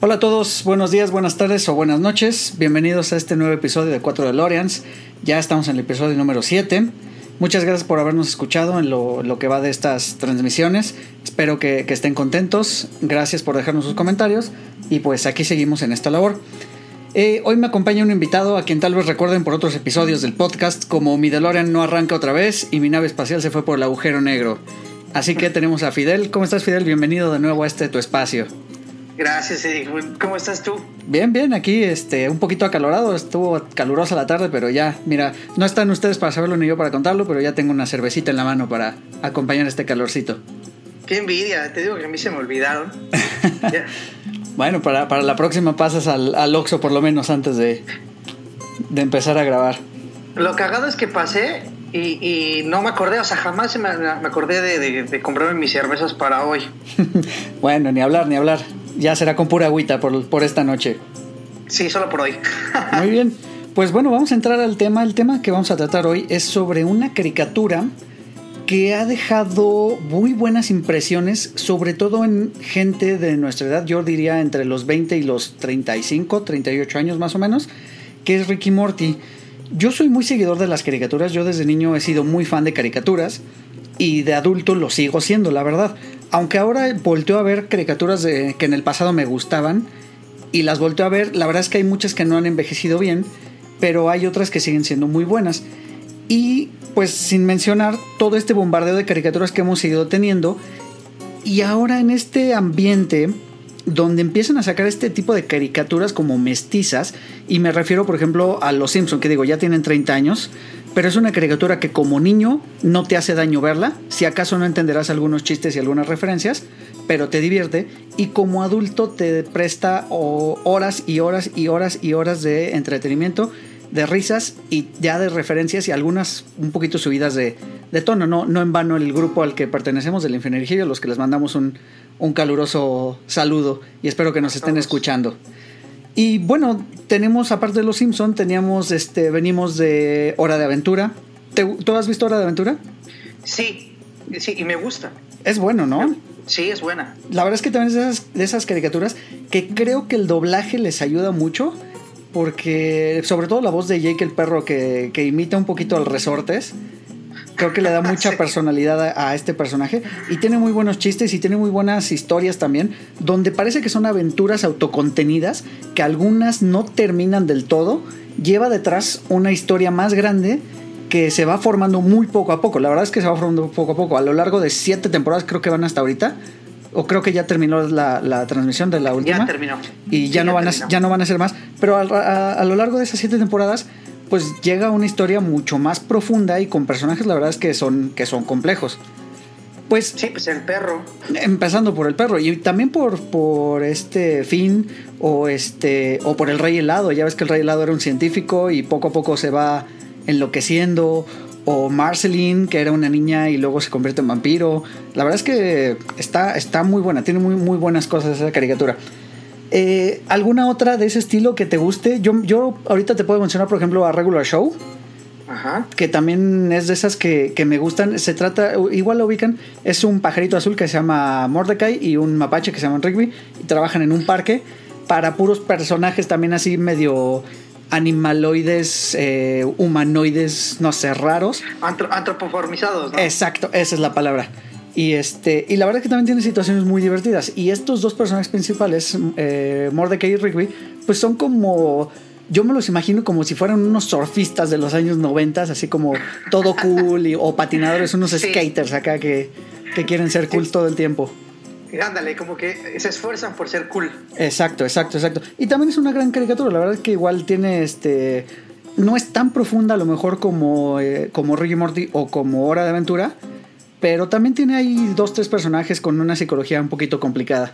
Hola a todos, buenos días, buenas tardes o buenas noches. Bienvenidos a este nuevo episodio de 4 DeLoreans. Ya estamos en el episodio número 7. Muchas gracias por habernos escuchado en lo, que va de estas transmisiones. Espero que, estén contentos. Gracias por dejarnos sus comentarios. Y pues aquí seguimos en esta labor. Eh, hoy me acompaña un invitado a quien tal vez recuerden por otros episodios del podcast, como mi DeLorean no arranca otra vez y mi nave espacial se fue por el agujero negro. Así que tenemos a Fidel. ¿Cómo estás, Fidel? Bienvenido de nuevo a este tu espacio. Gracias, Eric. ¿Cómo estás tú? Bien, bien, aquí este, un poquito acalorado, estuvo calurosa la tarde, pero ya, mira, no están ustedes para saberlo ni yo para contarlo, pero ya tengo una cervecita en la mano para acompañar este calorcito. Qué envidia, te digo que a mí se me olvidaron. Bueno, para, la próxima pasas al, al Oxxo por lo menos antes de, de empezar a grabar. Lo cagado es que pasé y, no me acordé, o sea, jamás me, me acordé de, de, comprarme mis cervezas para hoy. bueno, ni hablar, ni hablar. Ya será con pura agüita por, por esta noche. Sí, solo por hoy. Muy bien. Pues bueno, vamos a entrar al tema. El tema que vamos a tratar hoy es sobre una caricatura que ha dejado muy buenas impresiones, sobre todo en gente de nuestra edad, yo diría entre los 20 y los 35, 38 años más o menos, que es Ricky Morty. Yo soy muy seguidor de las caricaturas, yo desde niño he sido muy fan de caricaturas y de adulto lo sigo siendo, la verdad. Aunque ahora volteo a ver caricaturas de, que en el pasado me gustaban y las volteo a ver, la verdad es que hay muchas que no han envejecido bien, pero hay otras que siguen siendo muy buenas. Y pues sin mencionar todo este bombardeo de caricaturas que hemos seguido teniendo. Y ahora en este ambiente donde empiezan a sacar este tipo de caricaturas como mestizas, y me refiero por ejemplo a Los Simpson, que digo, ya tienen 30 años, pero es una caricatura que como niño no te hace daño verla, si acaso no entenderás algunos chistes y algunas referencias, pero te divierte, y como adulto te presta horas y horas y horas y horas de entretenimiento de risas y ya de referencias y algunas un poquito subidas de, tono. No, no en vano el grupo al que pertenecemos del Ingeniería, los que les mandamos un, caluroso saludo y espero que nos estén escuchando. Y bueno, tenemos, aparte de los Simpson, teníamos, este, venimos de Hora de Aventura. ¿Tú has visto Hora de Aventura? Sí, sí, y me gusta. Es bueno, ¿no? Sí, es buena. La verdad es que también es de esas, de esas caricaturas que creo que el doblaje les ayuda mucho porque sobre todo la voz de Jake el perro que, imita un poquito al resortes, creo que le da mucha personalidad a, este personaje. Y tiene muy buenos chistes y tiene muy buenas historias también, donde parece que son aventuras autocontenidas, que algunas no terminan del todo, lleva detrás una historia más grande que se va formando muy poco a poco, la verdad es que se va formando poco a poco, a lo largo de siete temporadas creo que van hasta ahorita, o creo que ya terminó la, transmisión de la última. Ya terminó. Y ya, no van a, ya no van a ser más. Pero a, lo largo de esas siete temporadas, pues llega una historia mucho más profunda y con personajes, la verdad es que son, que son complejos. Pues, sí, pues el perro. Empezando por el perro y también por, por este Finn o, este, o por el rey helado. Ya ves que el rey helado era un científico y poco a poco se va enloqueciendo o Marceline, que era una niña y luego se convierte en vampiro. La verdad es que está, está muy buena, tiene muy, muy buenas cosas esa caricatura. Eh, ¿Alguna otra de ese estilo que te guste? Yo, yo ahorita te puedo mencionar, por ejemplo, a Regular Show. Ajá. Que también es de esas que, que, me gustan. Se trata, igual lo ubican, es un pajarito azul que se llama Mordecai y un mapache que se llama Rigby. Y trabajan en un parque para puros personajes también así medio animaloides, eh, humanoides, no sé, raros. antropoformizados, ¿no? Exacto, esa es la palabra. Y, este, y la verdad es que también tiene situaciones muy divertidas. Y estos dos personajes principales, eh, Mordecai y Rigby, pues son como... Yo me los imagino como si fueran unos surfistas de los años 90, así como todo cool, o patinadores, unos skaters acá que, que quieren ser cool todo el tiempo ándale, como que se esfuerzan por ser cool. Exacto, exacto, exacto. Y también es una gran caricatura, la verdad es que igual tiene este... No es tan profunda a lo mejor como, eh, como Ricky Morty o como Hora de Aventura, pero también tiene ahí dos, tres personajes con una psicología un poquito complicada.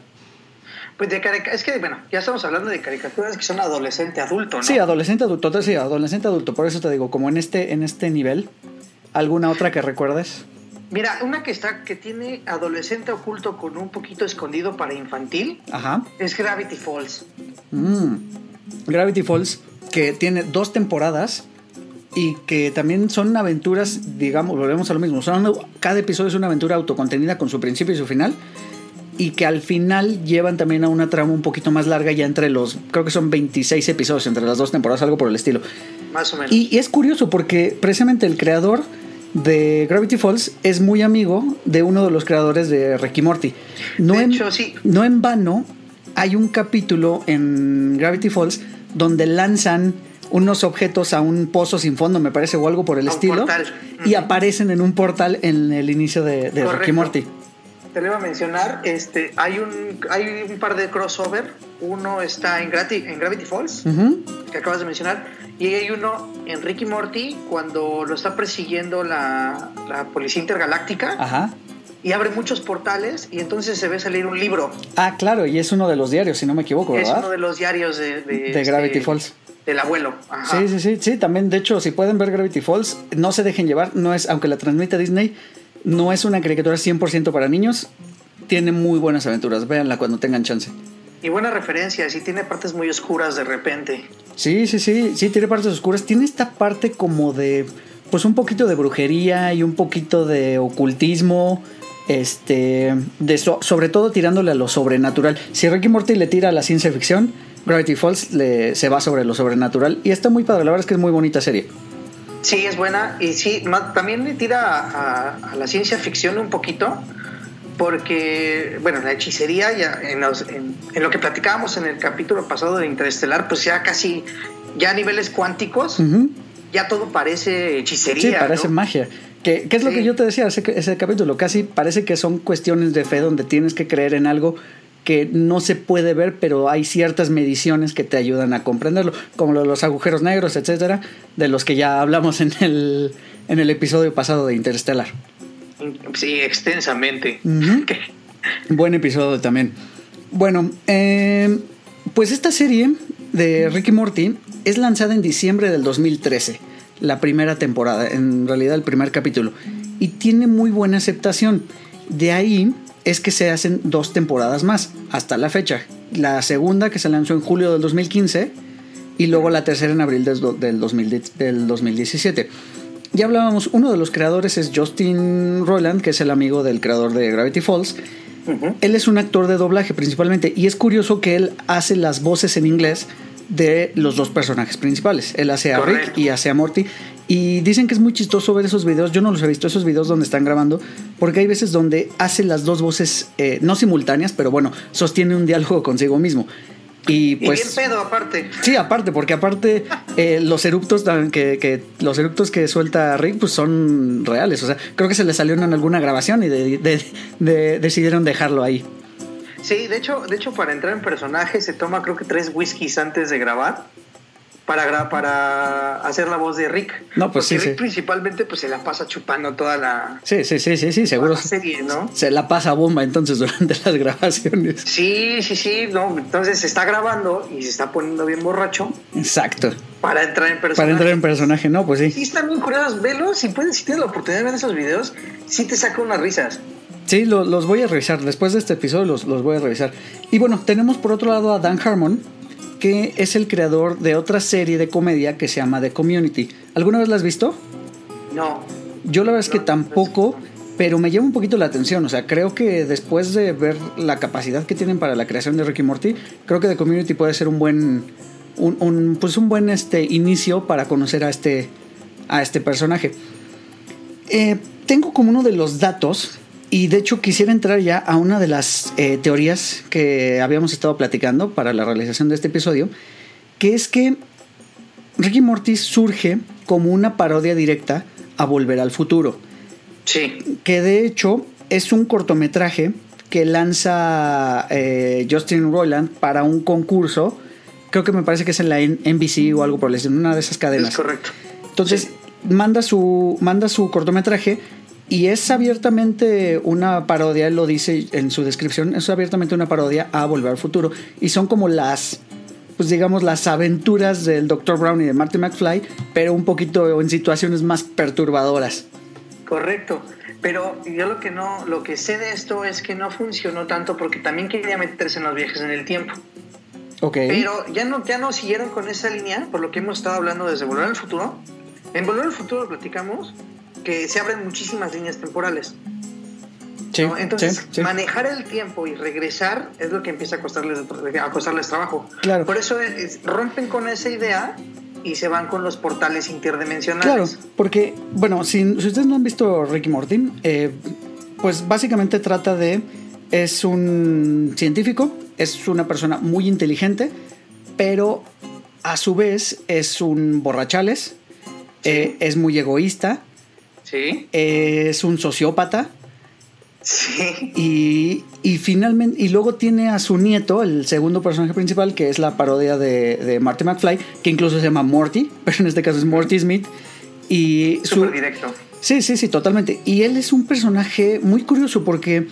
Pues de es que, bueno, ya estamos hablando de caricaturas que son adolescente adulto, ¿no? Sí, adolescente adulto, sí, adolescente adulto, por eso te digo, como en este, en este nivel, ¿alguna otra que recuerdes? Mira, una que está, que tiene adolescente oculto con un poquito escondido para infantil, Ajá. es Gravity Falls. Mm. Gravity Falls, que tiene dos temporadas y que también son aventuras, digamos, volvemos a lo mismo. Son, cada episodio es una aventura autocontenida con su principio y su final. y que al final llevan también a una trama un poquito más larga ya entre los, creo que son 26 episodios entre las dos temporadas, algo por el estilo. Más o menos. Y, y es curioso porque precisamente el creador de Gravity Falls es muy amigo de uno de los creadores de Ricky Morty. No, De en, hecho, sí. no en vano hay un capítulo en Gravity Falls donde lanzan unos objetos a un pozo sin fondo, me parece, o algo por el A estilo, portal. y aparecen en un portal en el inicio de, de Ricky. Morty. Te lo iba a mencionar, este, hay un, hay un par de crossover. Uno está en, Grati- en Gravity Falls, que acabas de mencionar, y hay uno en Ricky Morty cuando lo está persiguiendo la, la policía intergaláctica Ajá. y abre muchos portales y entonces se ve salir un libro. Ah, claro, y es uno de los diarios, si no me equivoco, Es ¿verdad? uno de los diarios de, de, De Gravity este, Falls. Del abuelo. Ajá. Sí, sí, sí, sí, también, de hecho, si pueden ver Gravity Falls, no se dejen llevar, no es, aunque la transmite Disney, no es una caricatura 100% para niños, tiene muy buenas aventuras, véanla cuando tengan chance. Y buenas referencias, y tiene partes muy oscuras de repente. Sí, sí, sí, sí, tiene partes oscuras, tiene esta parte como de, pues un poquito de brujería y un poquito de ocultismo, este, de so- sobre todo tirándole a lo sobrenatural. Si Ricky Morty le tira a la ciencia ficción, Gravity Falls le, se va sobre lo sobrenatural y está muy padre, la verdad es que es muy bonita serie. Sí, es buena. Y sí, también le tira a, a la ciencia ficción un poquito. Porque, bueno, la hechicería, ya en, los- en- en lo que platicábamos en el capítulo pasado de Interestelar, pues ya casi, ya a niveles cuánticos, ya todo parece hechicería. Sí, parece ¿no? magia. ¿Qué, qué es lo que yo te decía ese, ese capítulo? Casi parece que son cuestiones de fe donde tienes que creer en algo que no se puede ver, pero hay ciertas mediciones que te ayudan a comprenderlo, como los agujeros negros, etcétera, de los que ya hablamos en el, en el episodio pasado de Interstellar. Sí, extensamente. Buen episodio también. Bueno, eh, pues esta serie de Ricky Morty es lanzada en diciembre del 2013, la primera temporada, en realidad el primer capítulo, y tiene muy buena aceptación. De ahí es que se hacen dos temporadas más, hasta la fecha. La segunda que se lanzó en julio del 2015 y luego la tercera en abril del, do- del 2000 del 2017. Ya hablábamos, uno de los creadores es Justin Roiland, que es el amigo del creador de Gravity Falls. Él es un actor de doblaje principalmente y es curioso que él hace las voces en inglés de los dos personajes principales. Él hace a Rick y hace a Morty. Y dicen que es muy chistoso ver esos videos. Yo no los he visto, esos videos donde están grabando, porque hay veces donde hace las dos voces, eh, no simultáneas, pero bueno, sostiene un diálogo consigo mismo. Y Y pues. bien pedo, aparte. Sí, aparte, porque aparte eh, los eructos también que, que- los eructos que suelta Rick pues son reales. O sea, creo que se le salió en alguna grabación y de- de- de- decidieron dejarlo ahí. Sí, de hecho, de hecho, para entrar en personaje se toma creo que tres whiskies antes de grabar para, gra- para hacer la voz de Rick. No, pues Porque sí, Rick sí. principalmente pues se la pasa chupando toda la, Sí, sí, sí, sí, sí, seguro. la serie, ¿no? Se la pasa bomba entonces durante las grabaciones. Sí, sí, sí, no, entonces se está grabando y se está poniendo bien borracho Exacto. para entrar en personaje. Para entrar en personaje, no, pues Sí, sí. están bien curiosos, velos, si puedes, si tienes la oportunidad de ver esos videos, sí te saca unas risas. Sí, lo- los voy a revisar. Después de este episodio los, los voy a revisar. Y bueno, tenemos por otro lado a Dan Harmon, que es el creador de otra serie de comedia que se llama The Community. ¿Alguna vez la has visto? No, Yo la verdad es que tampoco, pero me llama un poquito la atención. O sea, creo que después de ver la capacidad que tienen para la creación de Ricky Morty, creo que The Community puede ser un buen, un, un, pues un buen este, inicio para conocer a este, a este personaje. Eh, tengo como uno de los datos, y de hecho quisiera entrar ya a una de las eh, teorías que habíamos estado platicando para la realización de este episodio, que es que Ricky Morty surge como una parodia directa a Volver al Futuro, sí, que de hecho es un cortometraje que lanza eh, Justin Roiland para un concurso, creo que me parece que es en la NBC o algo por el estilo, en una de esas cadenas. es correcto. Entonces manda su manda su cortometraje y es abiertamente una parodia, él lo dice en su descripción, es abiertamente una parodia a Volver al Futuro y son como las pues digamos las aventuras del Dr. Brown y de Marty McFly, pero un poquito en situaciones más perturbadoras. Correcto. Pero yo lo que no, lo que sé de esto es que no funcionó tanto porque también quería meterse en los viajes en el tiempo. Ok. Pero ya no, ya no siguieron con esa línea, por lo que hemos estado hablando desde Volver al Futuro. En Volver al Futuro platicamos que se abren muchísimas líneas temporales. Entonces, manejar el tiempo y regresar es lo que empieza a costarles, a costarles trabajo. Claro. Por eso rompen con esa idea y se van con los portales interdimensionales. Claro, porque, bueno, si, si ustedes no han visto Ricky Morty, eh, pues básicamente trata de. Es un científico, es una persona muy inteligente, pero a su vez es un borrachales, eh, es muy egoísta, ¿Sí? es un sociópata. Sí. Y, finalmente, y luego tiene a su nieto, el segundo personaje principal, que es la parodia de, de Marty McFly, que incluso se llama Morty, pero en este caso es Morty Smith. Y Súper directo. Sí, sí, sí, totalmente. Y él es un personaje muy curioso porque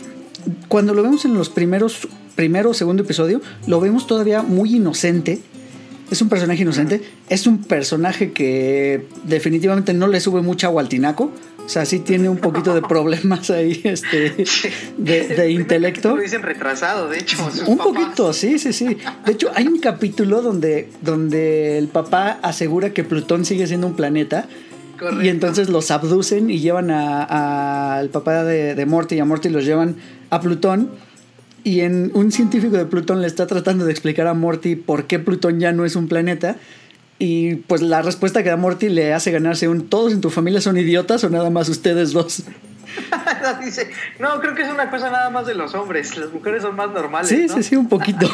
cuando lo vemos en los primeros, primero o segundo episodio, lo vemos todavía muy inocente. Es un personaje inocente. Es un personaje que definitivamente no le sube mucho agua al tinaco. O sea, sí tiene un poquito de problemas ahí este, de, intelecto. Lo dicen retrasado, de hecho. Un poquito, sí, sí, sí. De hecho, hay un capítulo donde, donde el papá asegura que Plutón sigue siendo un planeta y entonces los abducen y llevan al papá de, de Morty y a Morty los llevan a Plutón. Y en un científico de Plutón le está tratando de explicar a Morty por qué Plutón ya no es un planeta. Y pues la respuesta que da Morty le hace ganarse un ¿todos en tu familia son idiotas o nada más ustedes dos? Dice, no, creo que es una cosa nada más de los hombres, las mujeres son más normales. Sí, sí, sí, un poquito.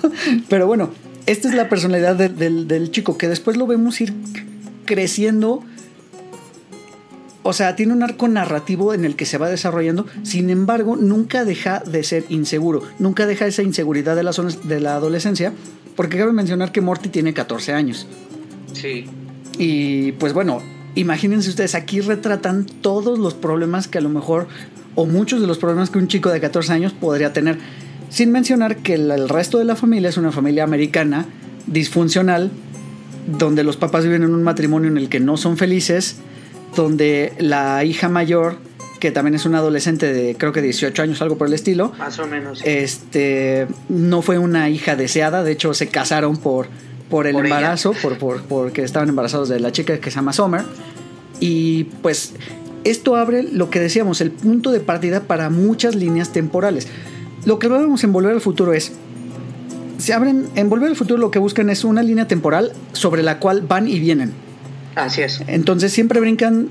Pero bueno, esta es la personalidad del chico que después lo vemos ir creciendo o sea, tiene un arco narrativo en el que se va desarrollando, sin embargo, nunca deja de ser inseguro, nunca deja esa inseguridad de la, de la adolescencia, porque cabe mencionar que Morty tiene 14 años. Sí. Y pues bueno, imagínense ustedes, aquí retratan todos los problemas que a lo mejor, o muchos de los problemas que un chico de 14 años podría tener, sin mencionar que el resto de la familia es una familia americana, disfuncional, donde los papás viven en un matrimonio en el que no son felices, donde la hija mayor, que también es una adolescente de creo que 18 años, algo por el estilo. Más o menos. Este, no fue una hija deseada, de hecho se casaron por, por el embarazo, por, por, porque estaban embarazados de la chica que se llama Summer. Y pues esto abre lo que decíamos, el punto de partida para muchas líneas temporales. Lo que vamos en Volver al Futuro es, se abren, en Volver al Futuro lo que buscan es una línea temporal sobre la cual van y vienen Así es. Entonces siempre brincan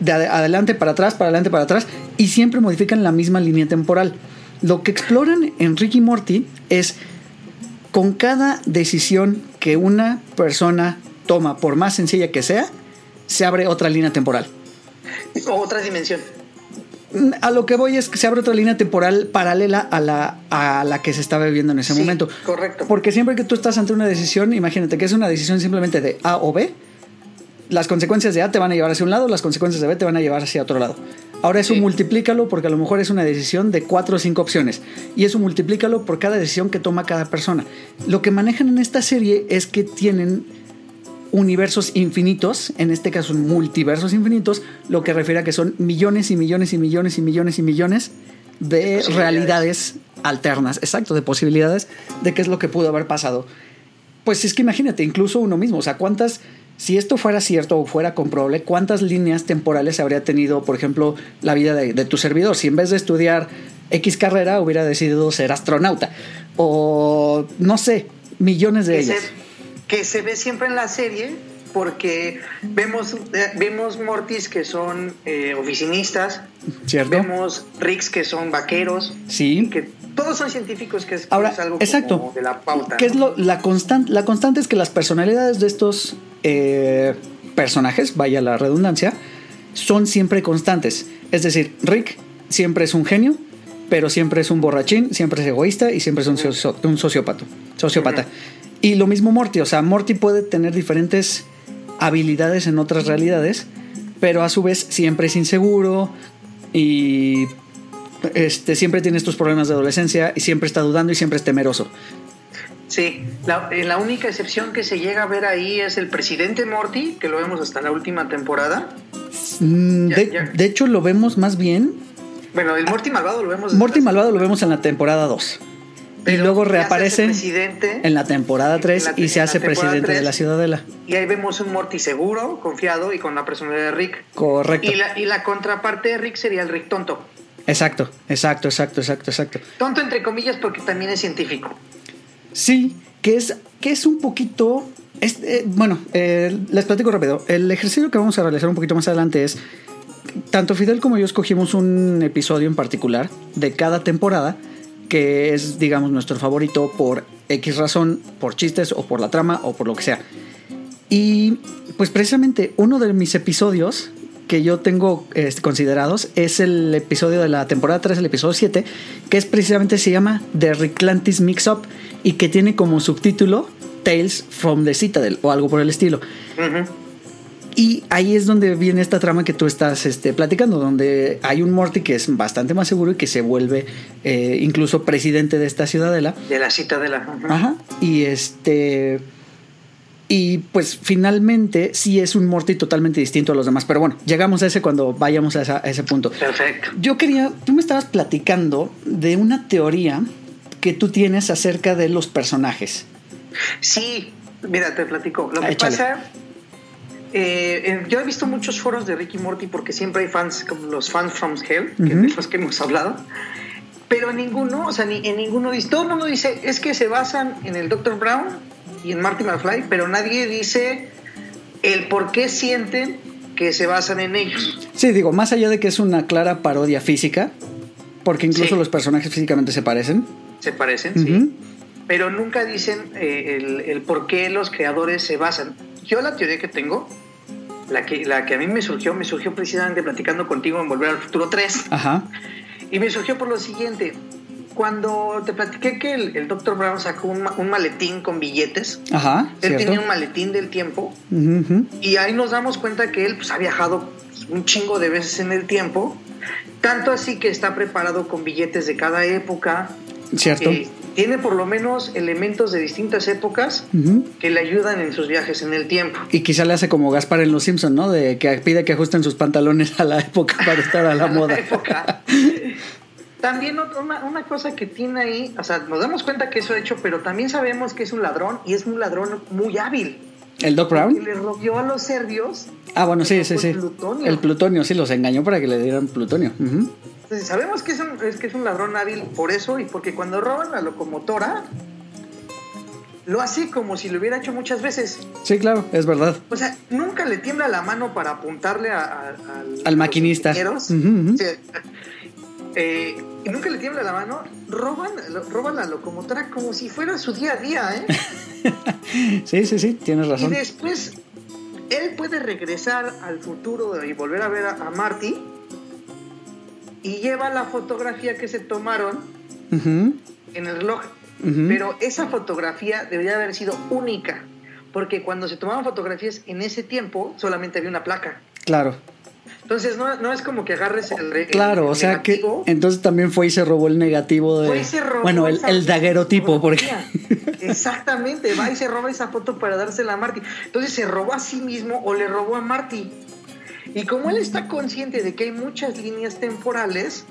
de adelante para atrás, para adelante para atrás y siempre modifican la misma línea temporal. Lo que exploran en Ricky Morty es con cada decisión que una persona toma, por más sencilla que sea, se abre otra línea temporal. Otra dimensión. A lo que voy es que se abre otra línea temporal paralela a la, a la que se estaba viviendo en ese momento. Correcto. Porque siempre que tú estás ante una decisión, imagínate que es una decisión simplemente de A o B, las consecuencias de A te van a llevar hacia un lado, las consecuencias de B te van a llevar hacia otro lado. Ahora eso multiplícalo porque a lo mejor es una decisión de cuatro o cinco opciones. Y eso multiplícalo por cada decisión que toma cada persona. Lo que manejan en esta serie es que tienen universos infinitos, en este caso multiversos infinitos, lo que refiere a que son millones y millones y millones y millones y millones de realidades alternas, exacto, de posibilidades de qué es lo que pudo haber pasado. Pues es que imagínate, incluso uno mismo, o sea, cuántas si esto fuera cierto o fuera comprobable, ¿cuántas líneas temporales habría tenido, por ejemplo, la vida de, tu servidor? Si en vez de estudiar X carrera hubiera decidido ser astronauta o no sé, millones de ellas. que se ve siempre en la serie porque vemos, eh, vemos Mortis que son eh, oficinistas, ¿Cierto? vemos Ricks que son vaqueros, sí. que todos son científicos, que es, Ahora, algo exacto. de la pauta. ¿Qué es lo, la, constante, la constante es que las personalidades de estos eh, personajes, vaya la redundancia, son siempre constantes. Es decir, Rick siempre es un genio, pero siempre es un borrachín, siempre es egoísta y siempre es un, un sociópata. sociópata. Y lo mismo Morty, o sea, Morty puede tener diferentes habilidades en otras realidades, pero a su vez siempre es inseguro y este, siempre tiene estos problemas de adolescencia y siempre está dudando y siempre es temeroso. Sí, la, eh, la, única excepción que se llega a ver ahí es el presidente Morty, que lo vemos hasta la última temporada. Mm, de, hecho, lo vemos más bien. Bueno, el Morty malvado lo vemos. Morty malvado lo vemos en la temporada 2. Y luego reaparece en la temporada 3 y se hace presidente de la Ciudadela. Y ahí vemos un Morty seguro, confiado y con la personalidad de Rick. Correcto. Y la, y la contraparte de Rick sería el Rick tonto. Exacto, exacto, exacto, exacto, exacto. Tonto entre comillas porque también es científico. Sí, que es, que es un poquito... Eh, bueno, eh, les platico rápido. El ejercicio que vamos a realizar un poquito más adelante es, tanto Fidel como yo escogimos un episodio en particular de cada temporada, que es, digamos, nuestro favorito por X razón, por chistes o por la trama o por lo que sea. Y pues precisamente uno de mis episodios que yo tengo este, considerados es el episodio de la temporada 3, el episodio 7, que es precisamente se llama The Reclantis Mix Up y que tiene como subtítulo Tales from the Citadel o algo por el estilo. Y ahí es donde viene esta trama que tú estás este, platicando, donde hay un Morty que es bastante más seguro y que se vuelve eh, incluso presidente de esta ciudadela. De la Citadela. Ajá. Y este y pues finalmente sí es un Morty totalmente distinto a los demás. Pero bueno, llegamos a ese cuando vayamos a, ese punto. Perfecto. Yo quería, tú me estabas platicando de una teoría que tú tienes acerca de los personajes. Sí, mira, te platico. Lo que pasa, eh, yo he visto muchos foros de Ricky Morty porque siempre hay fans, como los fans from Hell, que de los que hemos hablado. Pero ninguno, o sea, ni, en ninguno dice, todo el mundo dice, es que se basan en el Dr. Brown y en Marty McFly, pero nadie dice el por qué sienten que se basan en ellos. Sí, digo, más allá de que es una clara parodia física, porque incluso los personajes físicamente se parecen. Se parecen, sí. Pero nunca dicen eh, el, por qué los creadores se basan. Yo la teoría que tengo, la que, la que a mí me surgió, me surgió precisamente platicando contigo en Volver al Futuro 3. Ajá. Y me surgió por lo siguiente cuando te platiqué que el, el Dr. Brown sacó un, maletín con billetes, Ajá, él tenía un maletín del tiempo y ahí nos damos cuenta que él pues, ha viajado un chingo de veces en el tiempo, tanto así que está preparado con billetes de cada época. Cierto. Eh, tiene por lo menos elementos de distintas épocas que le ayudan en sus viajes en el tiempo. Y quizá le hace como Gaspar en Los Simpson, ¿no? De que pide que ajusten sus pantalones a la época para estar a la moda. También una, una, cosa que tiene ahí, o sea, nos damos cuenta que eso ha hecho, pero también sabemos que es un ladrón y es un ladrón muy hábil. ¿El Doc Brown? Que le robió a los serbios. Ah, bueno, sí, sí, sí. El plutonio. el plutonio. sí, los engañó para que le dieran plutonio. Entonces, sabemos que es, un, es que es un ladrón hábil por eso y porque cuando roban la locomotora, lo hace como si lo hubiera hecho muchas veces. Sí, claro, es verdad. O sea, nunca le tiembla la mano para apuntarle a, al maquinista. Eh, y nunca le tiembla la mano, roban, roban la locomotora como si fuera su día a día, ¿eh? sí, sí, sí, tienes razón. Y después él puede regresar al futuro y volver a ver a, Marty y lleva la fotografía que se tomaron en el reloj. Pero esa fotografía debería haber sido única, porque cuando se tomaban fotografías en ese tiempo solamente había una placa. Claro. Entonces no, no, es como que agarres el, Claro, o sea que entonces también fue y se robó el negativo de... Fue y se robó bueno, el, el daguerotipo, porque... Exactamente, va y se roba esa foto para dársela a Marty. Entonces se robó a sí mismo o le robó a Marty. Y como él está consciente de que hay muchas líneas temporales,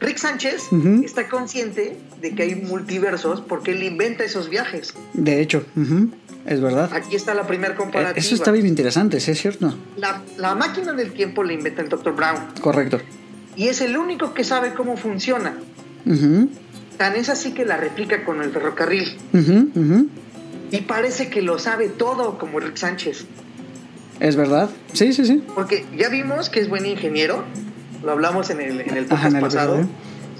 Rick Sánchez está consciente de que hay multiversos porque él inventa esos viajes. De hecho, es verdad. Aquí está la primera comparativa. Eso está bien interesante, ¿sí es cierto? La, máquina del tiempo la inventa el Dr. Brown. Correcto. Y es el único que sabe cómo funciona. Tan es así que la replica con el ferrocarril. Y parece que lo sabe todo como Rick Sánchez. Es verdad. Sí, sí, sí. Porque ya vimos que es buen ingeniero. Lo hablamos en el, en el podcast pasado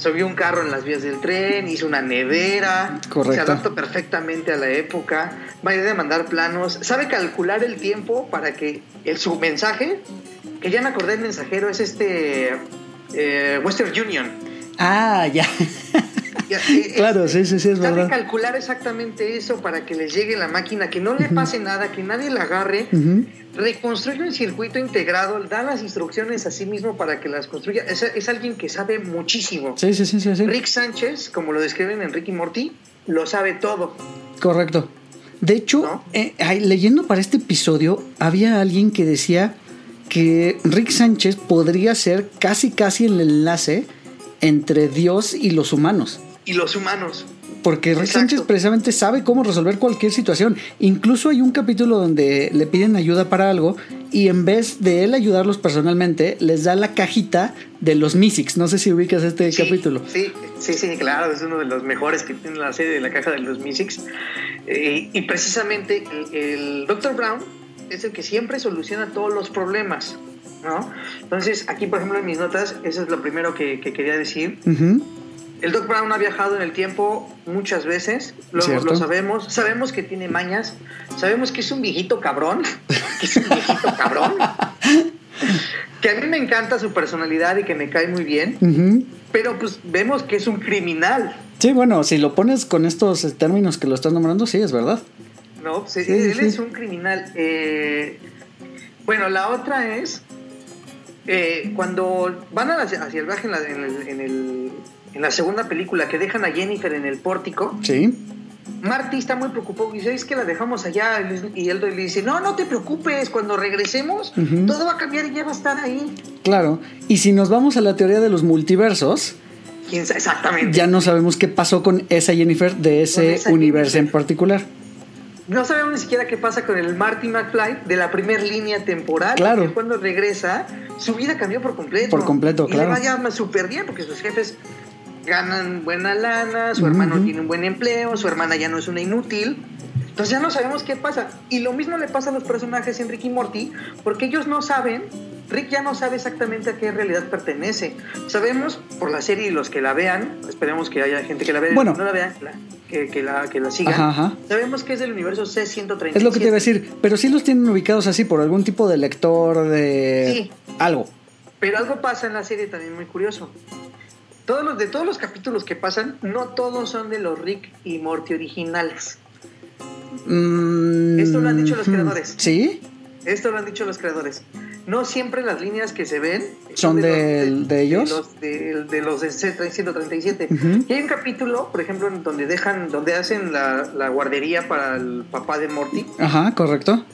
subió un carro en las vías del tren, hizo una nevera, se adaptó perfectamente a la época, va a mandar planos, sabe calcular el tiempo para que el, su mensaje, que ya me acordé el mensajero, es este eh, Western Union. Ah, ya. Eh, claro, sí, sí, sí, es verdad. Calcular exactamente eso para que les llegue la máquina, que no le pase nada, que nadie la agarre reconstruye un circuito integrado, da las instrucciones a sí mismo para que las construya. Es, alguien que sabe muchísimo. Sí, sí, sí, sí, Rick Sánchez, como lo describen en Ricky Morty, lo sabe todo. Correcto. De hecho, eh, leyendo para este episodio, había alguien que decía que Rick Sánchez podría ser casi, casi el enlace entre Dios y los humanos. Y los humanos. Porque Rick Exacto. Sánchez precisamente sabe cómo resolver cualquier situación. Incluso hay un capítulo donde le piden ayuda para algo y en vez de él ayudarlos personalmente, les da la cajita de los Mysics. No sé si ubicas este Sí, capítulo. Sí, sí, sí, claro, es uno de los mejores que tiene la serie de la caja de los Mystics. Eh, y precisamente el, el Dr. Brown es el que siempre soluciona todos los problemas, ¿no? Entonces, aquí, por ejemplo, en mis notas, eso es lo primero que, que quería decir. El Doc Brown ha viajado en el tiempo muchas veces, lo, lo sabemos, sabemos que tiene mañas, sabemos que es un viejito cabrón, que es un viejito cabrón, que a mí me encanta su personalidad y que me cae muy bien, pero pues vemos que es un criminal, Sí, bueno, si lo pones con estos términos que lo estás nombrando, sí, es verdad. ¿no? Sí, Sí, él sí. es un criminal. Eh, bueno, la otra es eh, cuando van a la- hacia el viaje en la, en el- en el- en la segunda película, que dejan a Jennifer en el pórtico. Sí. Marty está muy preocupado y dice, es que la dejamos allá. Y él le dice, no, no te preocupes, cuando regresemos, todo va a cambiar y ya va a estar ahí. Claro. Y si nos vamos a la teoría de los multiversos, ¿Quién sabe? Exactamente. ya no sabemos qué pasó con esa Jennifer de ese universo Jennifer. en particular. No sabemos ni siquiera qué pasa con el Marty McFly de la primera línea temporal. Claro. cuando regresa, su vida cambió por completo. Por completo, y claro. le va ya súper bien porque sus jefes ganan buena lana, su hermano tiene un buen empleo, su hermana ya no es una inútil. Entonces ya no sabemos qué pasa. Y lo mismo le pasa a los personajes en Rick y Morty, porque ellos no saben, Rick ya no sabe exactamente a qué realidad pertenece. Sabemos por la serie y los que la vean, esperemos que haya gente que la vea, Bueno. no la vean, que la- que, que la, que la sigan. Ajá, ajá. Sabemos que es del universo C-137. Es lo que te iba a decir, pero sí los tienen ubicados así por algún tipo de lector de Sí. algo. Pero algo pasa en la serie también muy curioso. Todos los, de todos los capítulos que pasan, no todos son de los Rick y Morty originales. Mm, Esto lo han dicho los creadores. Sí, Esto lo han dicho los creadores. No siempre las líneas que se ven ¿Son de ellos? los de, de los de C-137. Ujú. Y hay un capítulo, por ejemplo, en donde dejan, donde hacen la, la guardería para el papá de Morty, ajá, correcto.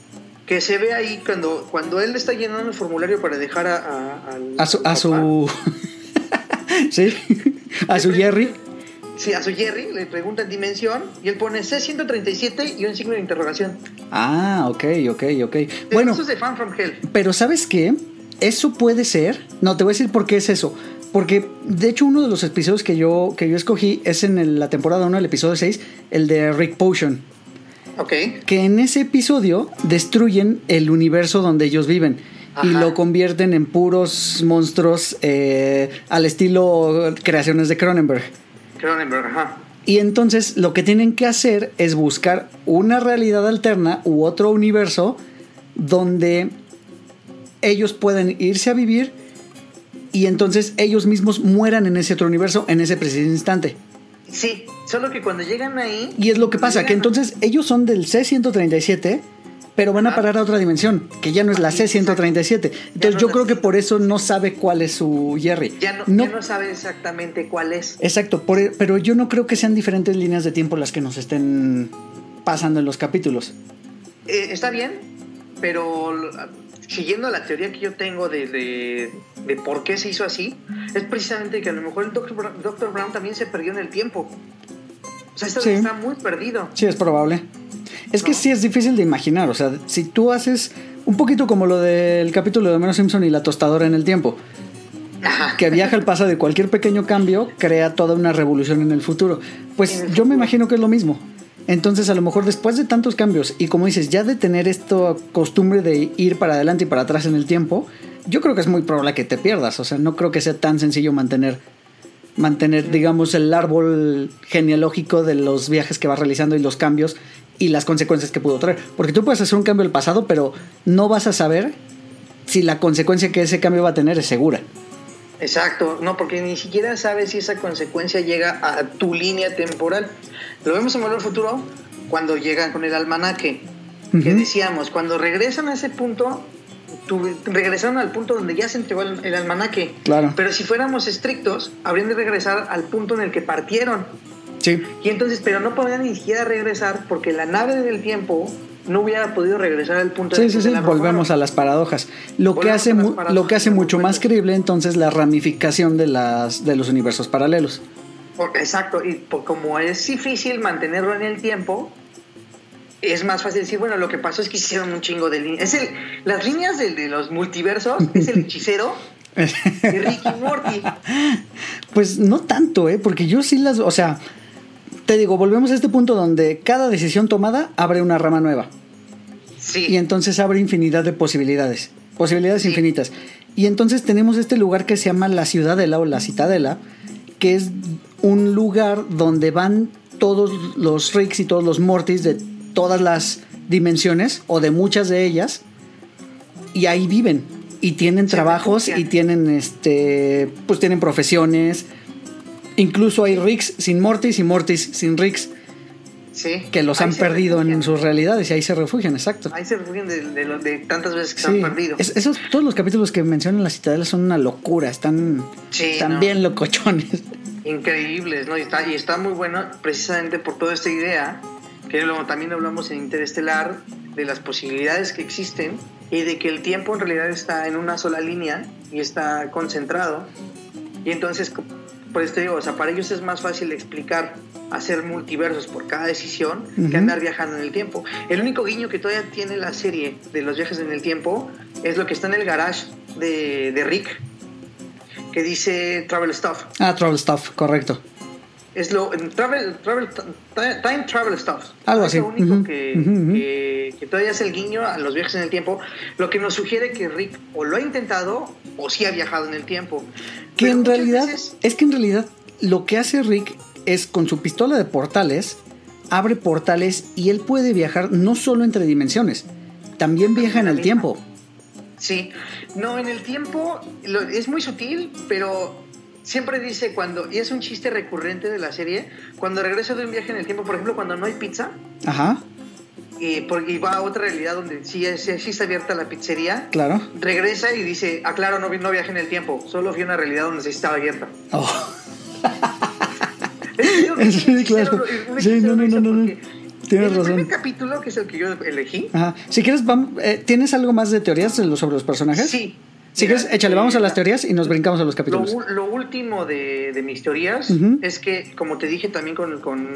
que se ve ahí cuando, cuando él está llenando el formulario para dejar a, a- al- A su, a su, sí, a su Jerry. Sí, a su Jerry le preguntan dimensión y él pone C-137 y un signo de interrogación. Ah, ok, ok, ok. Bueno, Eso es de Fan From Hell. pero ¿sabes qué? Eso puede ser. No, te voy a decir por qué es eso. Porque, de hecho, uno de los episodios que yo, que yo escogí es en el- la temporada 1, el episodio 6, el de Rick Potion. Ok. Que en ese episodio destruyen el universo donde ellos viven. Y lo convierten en puros monstruos eh, al estilo creaciones de Cronenberg. Cronenberg, ajá. Y entonces lo que tienen que hacer es buscar una realidad alterna u otro universo donde ellos pueden irse a vivir y entonces ellos mismos mueran en ese otro universo en ese preciso instante. Sí, solo que cuando llegan ahí. Y es lo que pasa, que entonces ellos son del C-137, pero van a parar a otra dimensión, que ya no es la C-137. Entonces no yo creo que por eso no sabe cuál es su Jerry. Ya no, No- ya no sabe exactamente cuál es. Exacto, por- e, pero yo no creo que sean diferentes líneas de tiempo las que nos estén pasando en los capítulos. Eh, está bien, pero lo- siguiendo la teoría que yo tengo de, de, de por qué se hizo así, es precisamente que a lo mejor el Dr. Brown, Dr. Brown también se perdió en el tiempo. O sea, esto Sí. está muy perdido. Sí, es probable. Es que sí es difícil de imaginar. O sea, si tú haces un poquito como lo del capítulo de Homero Simpson y la tostadora en el tiempo, que viaja al pasado y cualquier pequeño cambio crea toda una revolución en el futuro. Pues el yo me imagino que es lo mismo. Entonces, a lo mejor después de tantos cambios y como dices, ya de tener esta costumbre de ir para adelante y para atrás en el tiempo, yo creo que es muy probable que te pierdas. O sea, no creo que sea tan sencillo mantener, mantener, digamos, el árbol genealógico de los viajes que vas realizando y los cambios y las consecuencias que pudo traer. Porque tú puedes hacer un cambio al pasado, pero no vas a saber si la consecuencia que ese cambio va a tener es segura. Exacto, no, porque ni siquiera sabes si esa consecuencia llega a tu línea temporal. Lo vemos en al Futuro cuando llegan con el almanaque, que Ujú. decíamos, cuando regresan a ese punto, tu- regresaron al punto donde ya se entregó el, el almanaque. Claro. Pero si fuéramos estrictos, habrían de regresar al punto en el que partieron. Sí. Y entonces, pero no podían ni siquiera regresar porque la nave del tiempo no hubiera podido regresar al punto Sí, el sí, sí, la volvemos a las paradojas. Lo que hace paradojas lo que hace mucho más creíble entonces la ramificación de las de los universos paralelos. exacto, y como es difícil mantenerlo en el tiempo, es más fácil decir, bueno, lo que pasó es que hicieron un chingo de líneas. Es el, las líneas de, de los multiversos, es el hechicero de Ricky Morty. Pues no tanto, ¿eh? Porque yo sí las, o sea, te digo, volvemos a este punto donde cada decisión tomada abre una rama nueva. Sí. Y entonces abre infinidad de posibilidades, posibilidades Sí. infinitas. Y entonces tenemos este lugar que se llama la Ciudadela o la Citadela, que es un lugar donde van todos los Ricks y todos los Mortys de todas las dimensiones o de muchas de ellas y ahí viven y tienen Se trabajos refugian. y tienen este pues tienen profesiones incluso hay Ricks sin Mortys y Mortys sin Ricks sí. que los han se perdido en sus realidades y ahí se refugian exacto Ahí se refugian de, de lo- de tantas veces que se Sí, han perdido. es- esos, todos los capítulos que mencionan la Citadela son una locura, están, Sí, están no. bien locochones. increíbles, ¿no? Y está, y está muy bueno precisamente por toda esta idea, que luego también hablamos en Interestelar, de las posibilidades que existen y de que el tiempo en realidad está en una sola línea y está concentrado. Y entonces, por esto digo, o sea, para ellos es más fácil explicar, hacer multiversos por cada decisión que andar viajando en el tiempo. El único guiño que todavía tiene la serie de los viajes en el tiempo es lo que está en el garage de, de Rick, que dice Travel Stuff. Ah, Travel Stuff, correcto. Es lo travel, travel, ti- time travel stuff. Algo es así. lo único que, todavía es el guiño a los viajes en el tiempo, lo que nos sugiere que Rick o lo ha intentado o sí ha viajado en el tiempo. Que Pero en realidad, veces- es que en realidad lo que hace Rick es con su pistola de portales, abre portales y él puede viajar no solo entre dimensiones, también viaja en el tiempo. Sí, no, en el tiempo lo- es muy sutil, pero siempre dice cuando, y es un chiste recurrente de la serie, cuando regresa de un viaje en el tiempo, por ejemplo, cuando no hay pizza, Ajá, y, por- y va a otra realidad donde sí, es- sí está abierta la pizzería, claro. regresa y dice, ah, claro, no, no viajé en el tiempo, solo fui a una realidad donde sí estaba abierta. Oh, Es, Sí, claro. Sí, no, no, no, no, no. Tienes en el primer razón. capítulo, que es el que yo elegí, Ajá. Si quieres, vamos, eh, ¿tienes algo más de teorías sobre los personajes? sí. Si quieres, échale, vamos a las eh, teorías y nos brincamos a los Lo, capítulos. lo último de, de mis teorías es que, como te dije también con, con,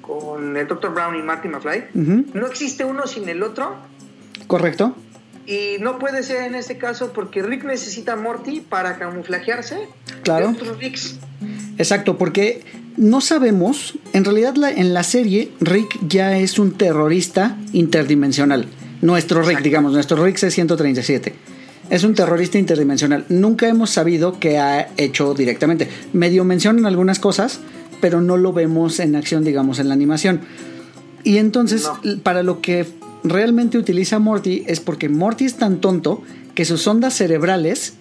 con el Dr. Brown y Marty McFly, no existe uno sin el otro Correcto. y no puede ser en este caso porque Rick necesita a Morty para camuflajearse Claro. de otros Ricks. Exacto, porque no sabemos, en realidad la- en la serie Rick ya es un terrorista interdimensional. Nuestro Rick, Exacto. digamos, nuestro Rick C-137. Es un terrorista interdimensional. Nunca hemos sabido qué ha hecho directamente. Medio mencionan algunas cosas, pero no lo vemos en acción, digamos, en la animación. Y entonces, No. para lo que realmente utiliza Morty es porque Morty es tan tonto que sus ondas cerebrales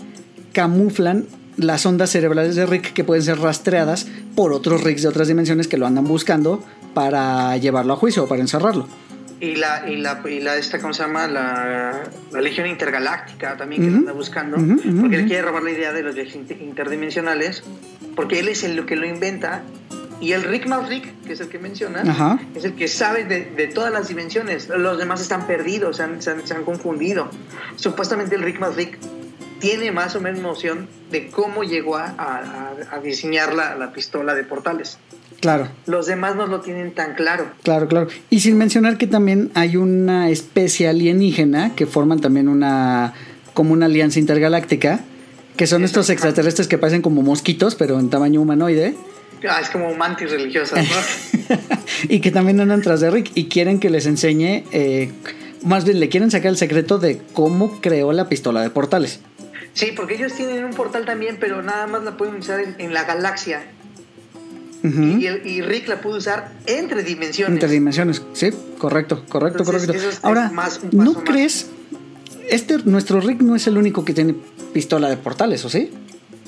camuflan las ondas cerebrales de Rick que pueden ser rastreadas por otros Ricks de otras dimensiones que lo andan buscando para llevarlo a juicio o para encerrarlo. Y la, y la, y la esta, ¿cómo se llama? La, la Legión Intergaláctica también que Ujú. lo anda buscando. Ujú, ujú, porque ujú. quiere robar la idea de los viajes inter- interdimensionales. Porque él es el que lo inventa. Y el Rick Maverick, que es el que menciona, es el que sabe de, de todas las dimensiones. Los demás están perdidos, se han, se han- se han confundido. Supuestamente el Rick Maverick tiene más o menos noción de cómo llegó a, a- a diseñar la, la pistola de portales. Claro, Los demás no lo tienen tan claro. claro, claro. Y sin mencionar que también hay una especie alienígena que forman también una como una alianza intergaláctica, que son estos extraterrestres que parecen como mosquitos, pero en tamaño humanoide. Ah, es como mantis religiosas, ¿no? y que también andan tras de Rick y quieren que les enseñe, eh, más bien le quieren sacar el secreto de cómo creó la pistola de portales. Sí, porque ellos tienen un portal también, pero nada más la pueden usar en, en la galaxia. Y, el- y Rick la puede usar entre dimensiones. Interdimensiones, sí, correcto, correcto, Entonces, correcto. es- Ahora, más- ¿no más. crees? Este, nuestro Rick no es el único que tiene pistola de portales, ¿o sí?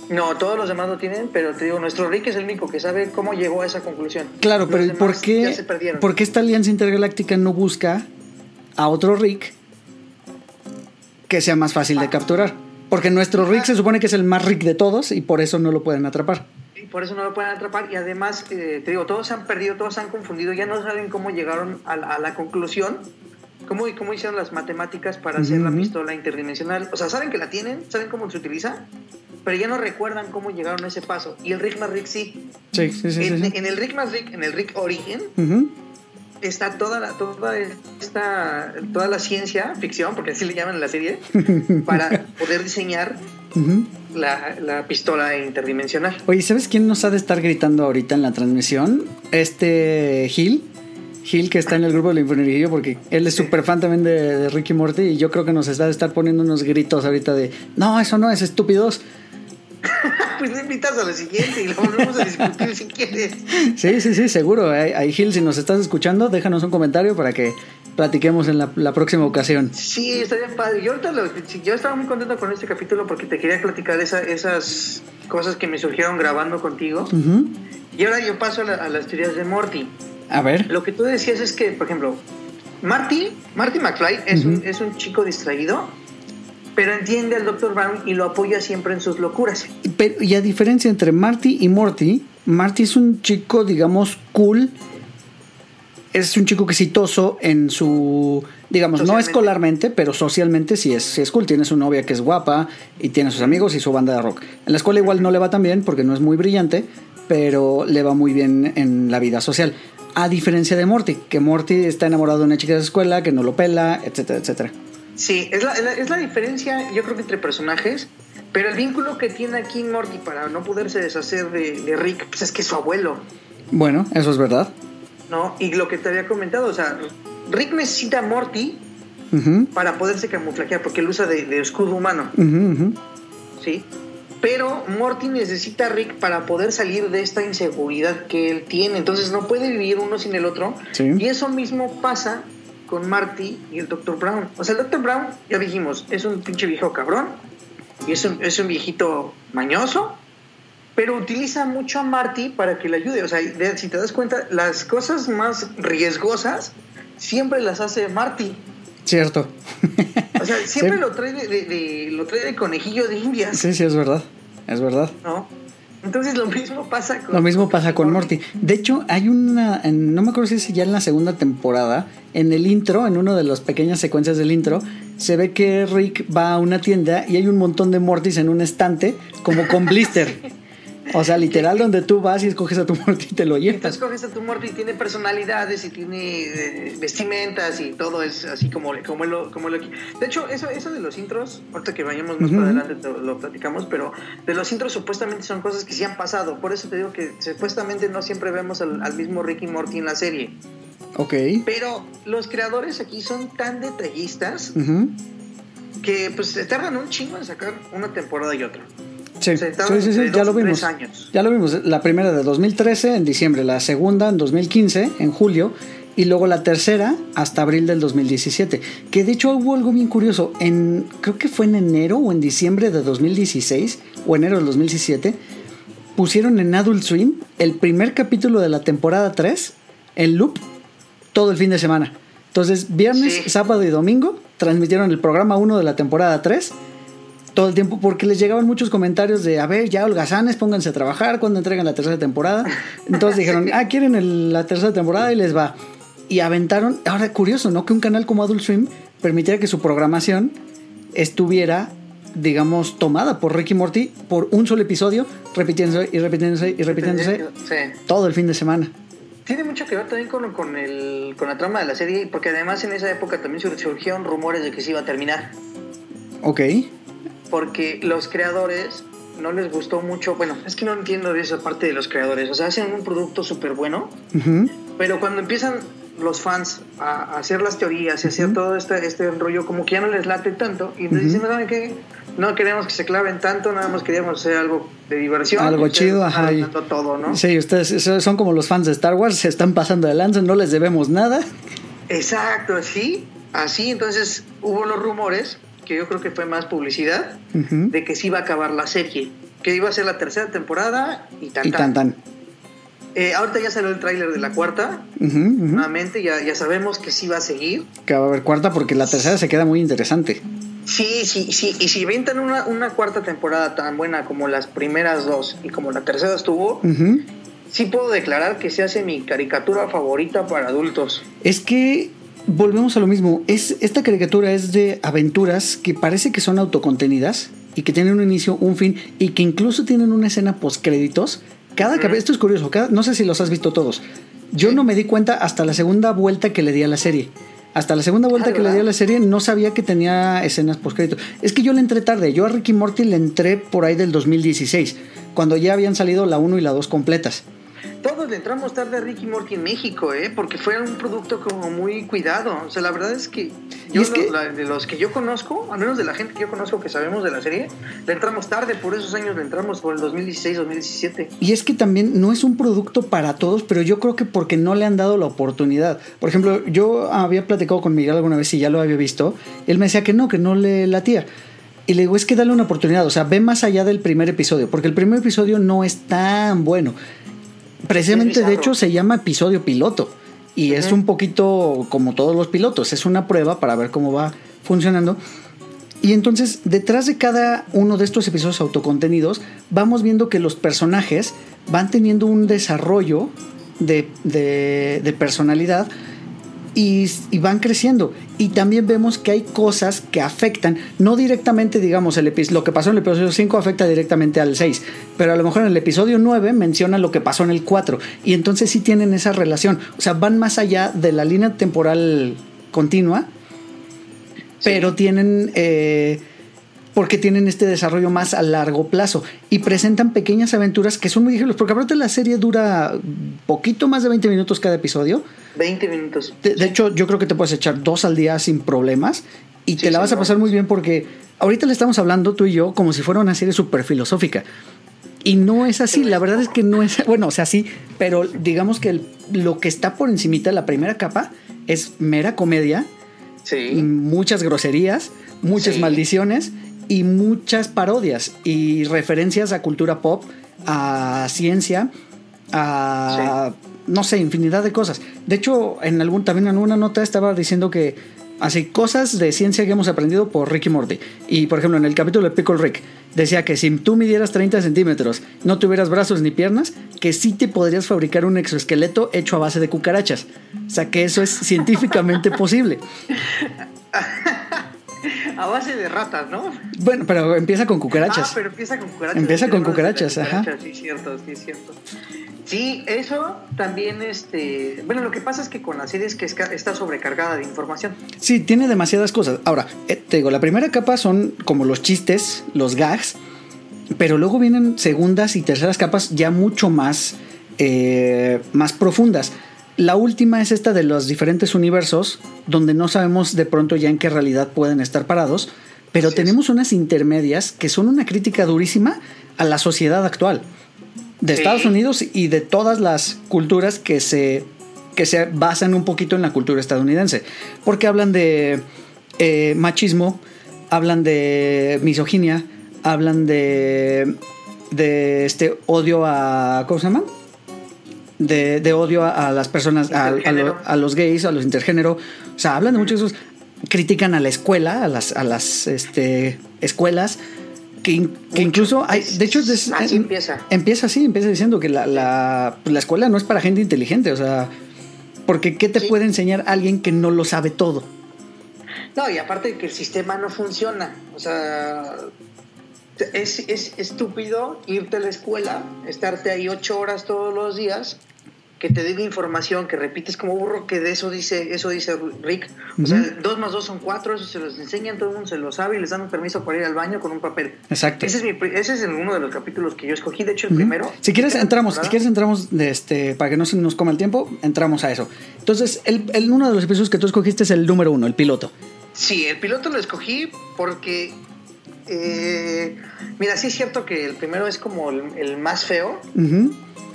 No, todos los demás lo tienen, pero te digo, nuestro Rick es el único que sabe cómo llegó a esa conclusión. Claro, Los pero ¿por qué, se perdieron. ¿por qué esta alianza intergaláctica no busca a otro Rick que sea más fácil de capturar? Porque nuestro Rick se supone que es el más Rick de todos y por eso no lo pueden atrapar. Por eso no lo pueden atrapar. Y además, eh, te digo, todos se han perdido, todos se han confundido, ya no saben cómo llegaron a la, a la conclusión. ¿Cómo, ¿Cómo hicieron las matemáticas para hacer la pistola interdimensional? O sea, saben que la tienen, saben cómo se utiliza, pero ya no recuerdan cómo llegaron a ese paso. Y el Rick más Rick sí. Sí, sí, sí. En, sí, sí. en el Rick más Rick, en el Rick Origen. Está toda la, toda esta, toda la ciencia ficción, porque así le llaman en la serie, para poder diseñar la, la pistola interdimensional. Oye, ¿sabes quién nos ha de estar gritando ahorita en la transmisión? Este Gil. Gil que está en el grupo del Infernierillo porque él es súper fan también de, de Ricky Morty y yo creo que nos está de estar poniendo unos gritos ahorita de no, eso no es estúpidos. Pues le invitas a la siguiente y lo volvemos a discutir si quieres. Sí, sí, sí, seguro. Ahí, Gil, si nos estás escuchando, déjanos un comentario para que platiquemos en la, la próxima ocasión. Sí, estaría padre. Yo, ahorita lo- yo estaba muy contento con este capítulo porque te quería platicar esa- esas cosas que me surgieron grabando contigo. Ujú. Y ahora yo paso a, la- a las teorías de Morty. A ver. Lo que tú decías es que, por ejemplo, Marty, Marty McFly es, un, es un chico distraído, pero entiende al Dr. Brown y lo apoya siempre en sus locuras. Pero, y a diferencia entre Marty y Morty, Marty es un chico, digamos, cool. Es un chico exitoso en su, digamos, no escolarmente, pero socialmente sí es, sí es cool. Tiene su novia que es guapa y tiene sus amigos y su banda de rock. En la escuela igual no le va tan bien porque no es muy brillante, pero le va muy bien en la vida social. A diferencia de Morty, que Morty está enamorado de una chica de su escuela que no lo pela, etcétera, etcétera. Sí, es la, es la- es la diferencia, yo creo que entre personajes, pero el vínculo que tiene aquí Morty para no poderse deshacer de, de Rick, pues es que es su abuelo, Bueno, eso es verdad. ¿no? Y lo que te había comentado, o sea, Rick necesita a Morty para poderse camuflajear, porque él usa de, de escudo humano. ¿sí? Pero Morty necesita a Rick para poder salir de esta inseguridad que él tiene, entonces no puede vivir uno sin el otro. Sí. Y eso mismo pasa con Marty y el Dr. Brown. O sea, el Dr. Brown, ya dijimos, es un pinche viejo cabrón, y es un, es un viejito mañoso, pero utiliza mucho a Marty para que le ayude. O sea, si te das cuenta, las cosas más riesgosas siempre las hace Marty. Cierto. O sea, siempre Sí. lo, trae de, de- de- lo trae de conejillo de indias, Sí, sí, es verdad. Es verdad. ¿no? Entonces lo mismo pasa con... Lo mismo pasa con Morty. De hecho, hay una, en- no me acuerdo si es ya en la segunda temporada, en el intro, en una de las pequeñas secuencias del intro, se ve que Rick va a una tienda y hay un montón de Mortys en un estante, como con blister. O sea, literal, donde tú vas y escoges a tu Morty y te lo llevas. coges a tu Morty y tiene personalidades y tiene eh, vestimentas y todo es así como, como, lo, como lo... De hecho, eso, eso de los intros, ahorita que vayamos más para adelante te- lo platicamos, pero de los intros supuestamente son cosas que sí han pasado. Por eso te digo que supuestamente no siempre vemos al, al mismo Ricky Morty en la serie. Ok. Pero los creadores aquí son tan detallistas que pues se tardan un chingo en sacar una temporada y otra. Sí, sí, sí, ya lo vimos. años. Ya lo vimos. La primera de 2013 en diciembre, la segunda en 2015 en julio y luego la tercera hasta abril del 2017. Que de hecho hubo algo bien curioso. En creo que fue en enero o en diciembre de 2016 o enero del 2017 pusieron en Adult Swim el primer capítulo de la temporada 3 en loop todo el fin de semana. Entonces, viernes, Sí. sábado y domingo transmitieron el programa 1 de la temporada 3 todo el tiempo porque les llegaban muchos comentarios de, a ver, ya holgazanes, pónganse a trabajar cuando entregan la tercera temporada. Entonces dijeron, ah, quieren el- la tercera temporada y les va. Y aventaron, ahora curioso, ¿no? Que un canal como Adult Swim permitiera que su programación estuviera, digamos, tomada por Ricky Morty por un solo episodio, repitiéndose y repitiéndose y repitiéndose Sí. todo el fin de semana. Tiene mucho que ver también con, con, el, con la trama de la serie, porque además en esa época también sur- surgieron rumores de que se iba a terminar, Ok. Porque los creadores no les gustó mucho, bueno, es que no entiendo de esa parte de los creadores, o sea, hacen un producto súper bueno, Ujú. pero cuando empiezan los fans a, hacer las teorías y hacer todo este, este rollo, como que ya no les late tanto, y me dicen, ¿saben qué? No queremos que se claven tanto, nada más queríamos hacer algo de diversión. Algo chido, ajá. todo, ¿no? Sí, ustedes son como los fans de Star Wars, se están pasando de lanza, no les debemos nada. Exacto, así, así, entonces hubo los rumores, que yo creo que fue más publicidad, de que se iba a acabar la serie, que iba a ser la tercera temporada y tan Y tan tan. Eh, ahorita ya salió el tráiler de la cuarta, nuevamente, ya, ya sabemos que sí va a seguir. Que va a haber cuarta porque la tercera se queda muy interesante. Sí, sí, sí, y si inventan una, una cuarta temporada tan buena como las primeras dos y como la tercera estuvo, sí puedo declarar que se hace mi caricatura favorita para adultos. Es que volvemos a lo mismo. Es, esta caricatura es de aventuras que parece que son autocontenidas, y que tienen un inicio, un fin y que incluso tienen una escena post créditos. Cada capítulo, esto es curioso, no sé si los has visto todos. Yo no me di cuenta hasta la segunda vuelta que le di a la serie. Hasta la segunda vuelta ah, que le di a la serie no sabía que tenía escenas post créditos. Es que yo le entré tarde. Yo a Ricky Morty le entré por ahí del 2016, cuando ya habían salido la 1 y la 2 completas todos le entramos tarde a Ricky Morty en México, ¿eh? porque fue un producto como muy cuidado. O sea, la verdad es que, yo, de los que yo conozco, al menos de la gente que yo conozco que sabemos de la serie, le entramos tarde, por esos años le entramos por el 2016, 2017. Y es que también no es un producto para todos, pero yo creo que porque no le han dado la oportunidad. Por ejemplo, yo había platicado con Miguel alguna vez y ya lo había visto. Él me decía que no, que no le latía. Y le digo, es que dale una oportunidad, o sea, ve más allá del primer episodio, porque el primer episodio no es tan bueno. Precisamente, de hecho, se llama episodio piloto. Y es un poquito como todos los pilotos, es una prueba para ver cómo va funcionando. Y entonces, detrás de cada uno de estos episodios autocontenidos, vamos viendo que los personajes van teniendo un desarrollo de, de personalidad y, van creciendo. Y también vemos que hay cosas que afectan, no directamente, digamos, el lo que pasó en el episodio 5 afecta directamente al 6, pero a lo mejor en el episodio 9 menciona lo que pasó en el 4. Y entonces sí tienen esa relación. O sea, van más allá de la línea temporal continua, pero tienen... Eh, porque tienen este desarrollo más a largo plazo y presentan pequeñas aventuras que son muy difíciles, porque aparte la serie dura poquito más de 20 minutos cada episodio. 20 minutos. De, hecho, yo creo que te puedes echar dos al día sin problemas y te la vas a pasar muy bien porque ahorita le estamos hablando tú y yo como si fuera una serie súper filosófica. Y no es así, la verdad es que no es, bueno, o sea, sí, pero digamos que lo que está por encimita de la primera capa es mera comedia, sí. muchas groserías, muchas maldiciones y muchas parodias y referencias a cultura pop, a ciencia, a no sé, infinidad de cosas. De hecho, en algún también en una nota estaba diciendo que así cosas de ciencia que hemos aprendido por Ricky Morty. Y por ejemplo, en el capítulo de Pickle Rick decía que si tú midieras 30 centímetros, no tuvieras brazos ni piernas, que sí te podrías fabricar un exoesqueleto hecho a base de cucarachas. O sea que eso es científicamente posible. a base de ratas, ¿no? Bueno, pero empieza con cucarachas. Ah, pero empieza con cucarachas. Empieza con cucarachas, ajá. Sí, cierto, sí, cierto. Sí, eso también, este, bueno, lo que pasa es que con la serie es que está sobrecargada de información. Sí, tiene demasiadas cosas. Ahora, eh, te digo, la primera capa son como los chistes, los gags, pero luego vienen segundas y terceras capas ya mucho más, eh, más profundas. La última es esta de los diferentes universos, donde no sabemos de pronto ya en qué realidad pueden estar parados, pero tenemos unas intermedias que son una crítica durísima a la sociedad actual de Estados Unidos y de todas las culturas que se, que se basan un poquito en la cultura estadounidense, porque hablan de eh, machismo, hablan de misoginia, hablan de, de este odio a... ¿Cómo se llama? De, odio a, las personas, a, los gays, a los intergénero. O sea, hablan de muchas cosas. Critican a la escuela, a las, a las este, escuelas. Que, incluso hay, de hecho, así empieza. Empieza así, empieza diciendo que la, la, la, escuela no es para gente inteligente, o sea, porque ¿qué te puede enseñar alguien que no lo sabe todo? No, y aparte que el sistema no funciona, o sea, es, es, estúpido irte a la escuela, estarte ahí ocho horas todos los días, que te diga información, que repites como burro, que de eso dice, eso dice Rick. O sea, dos más dos son cuatro, eso se los enseñan, todo el mundo se lo sabe y les dan un permiso para ir al baño con un papel. Exacto. Ese es, mi, ese es uno de los capítulos que yo escogí, de hecho el primero. Si quieres entramos, si quieres entramos de este, para que no se nos coma el tiempo, entramos a eso. Entonces, el, el, uno de los episodios que tú escogiste es el número uno, el piloto. Sí, el piloto lo escogí porque eh, mira, sí es cierto que el primero es como el, más feo,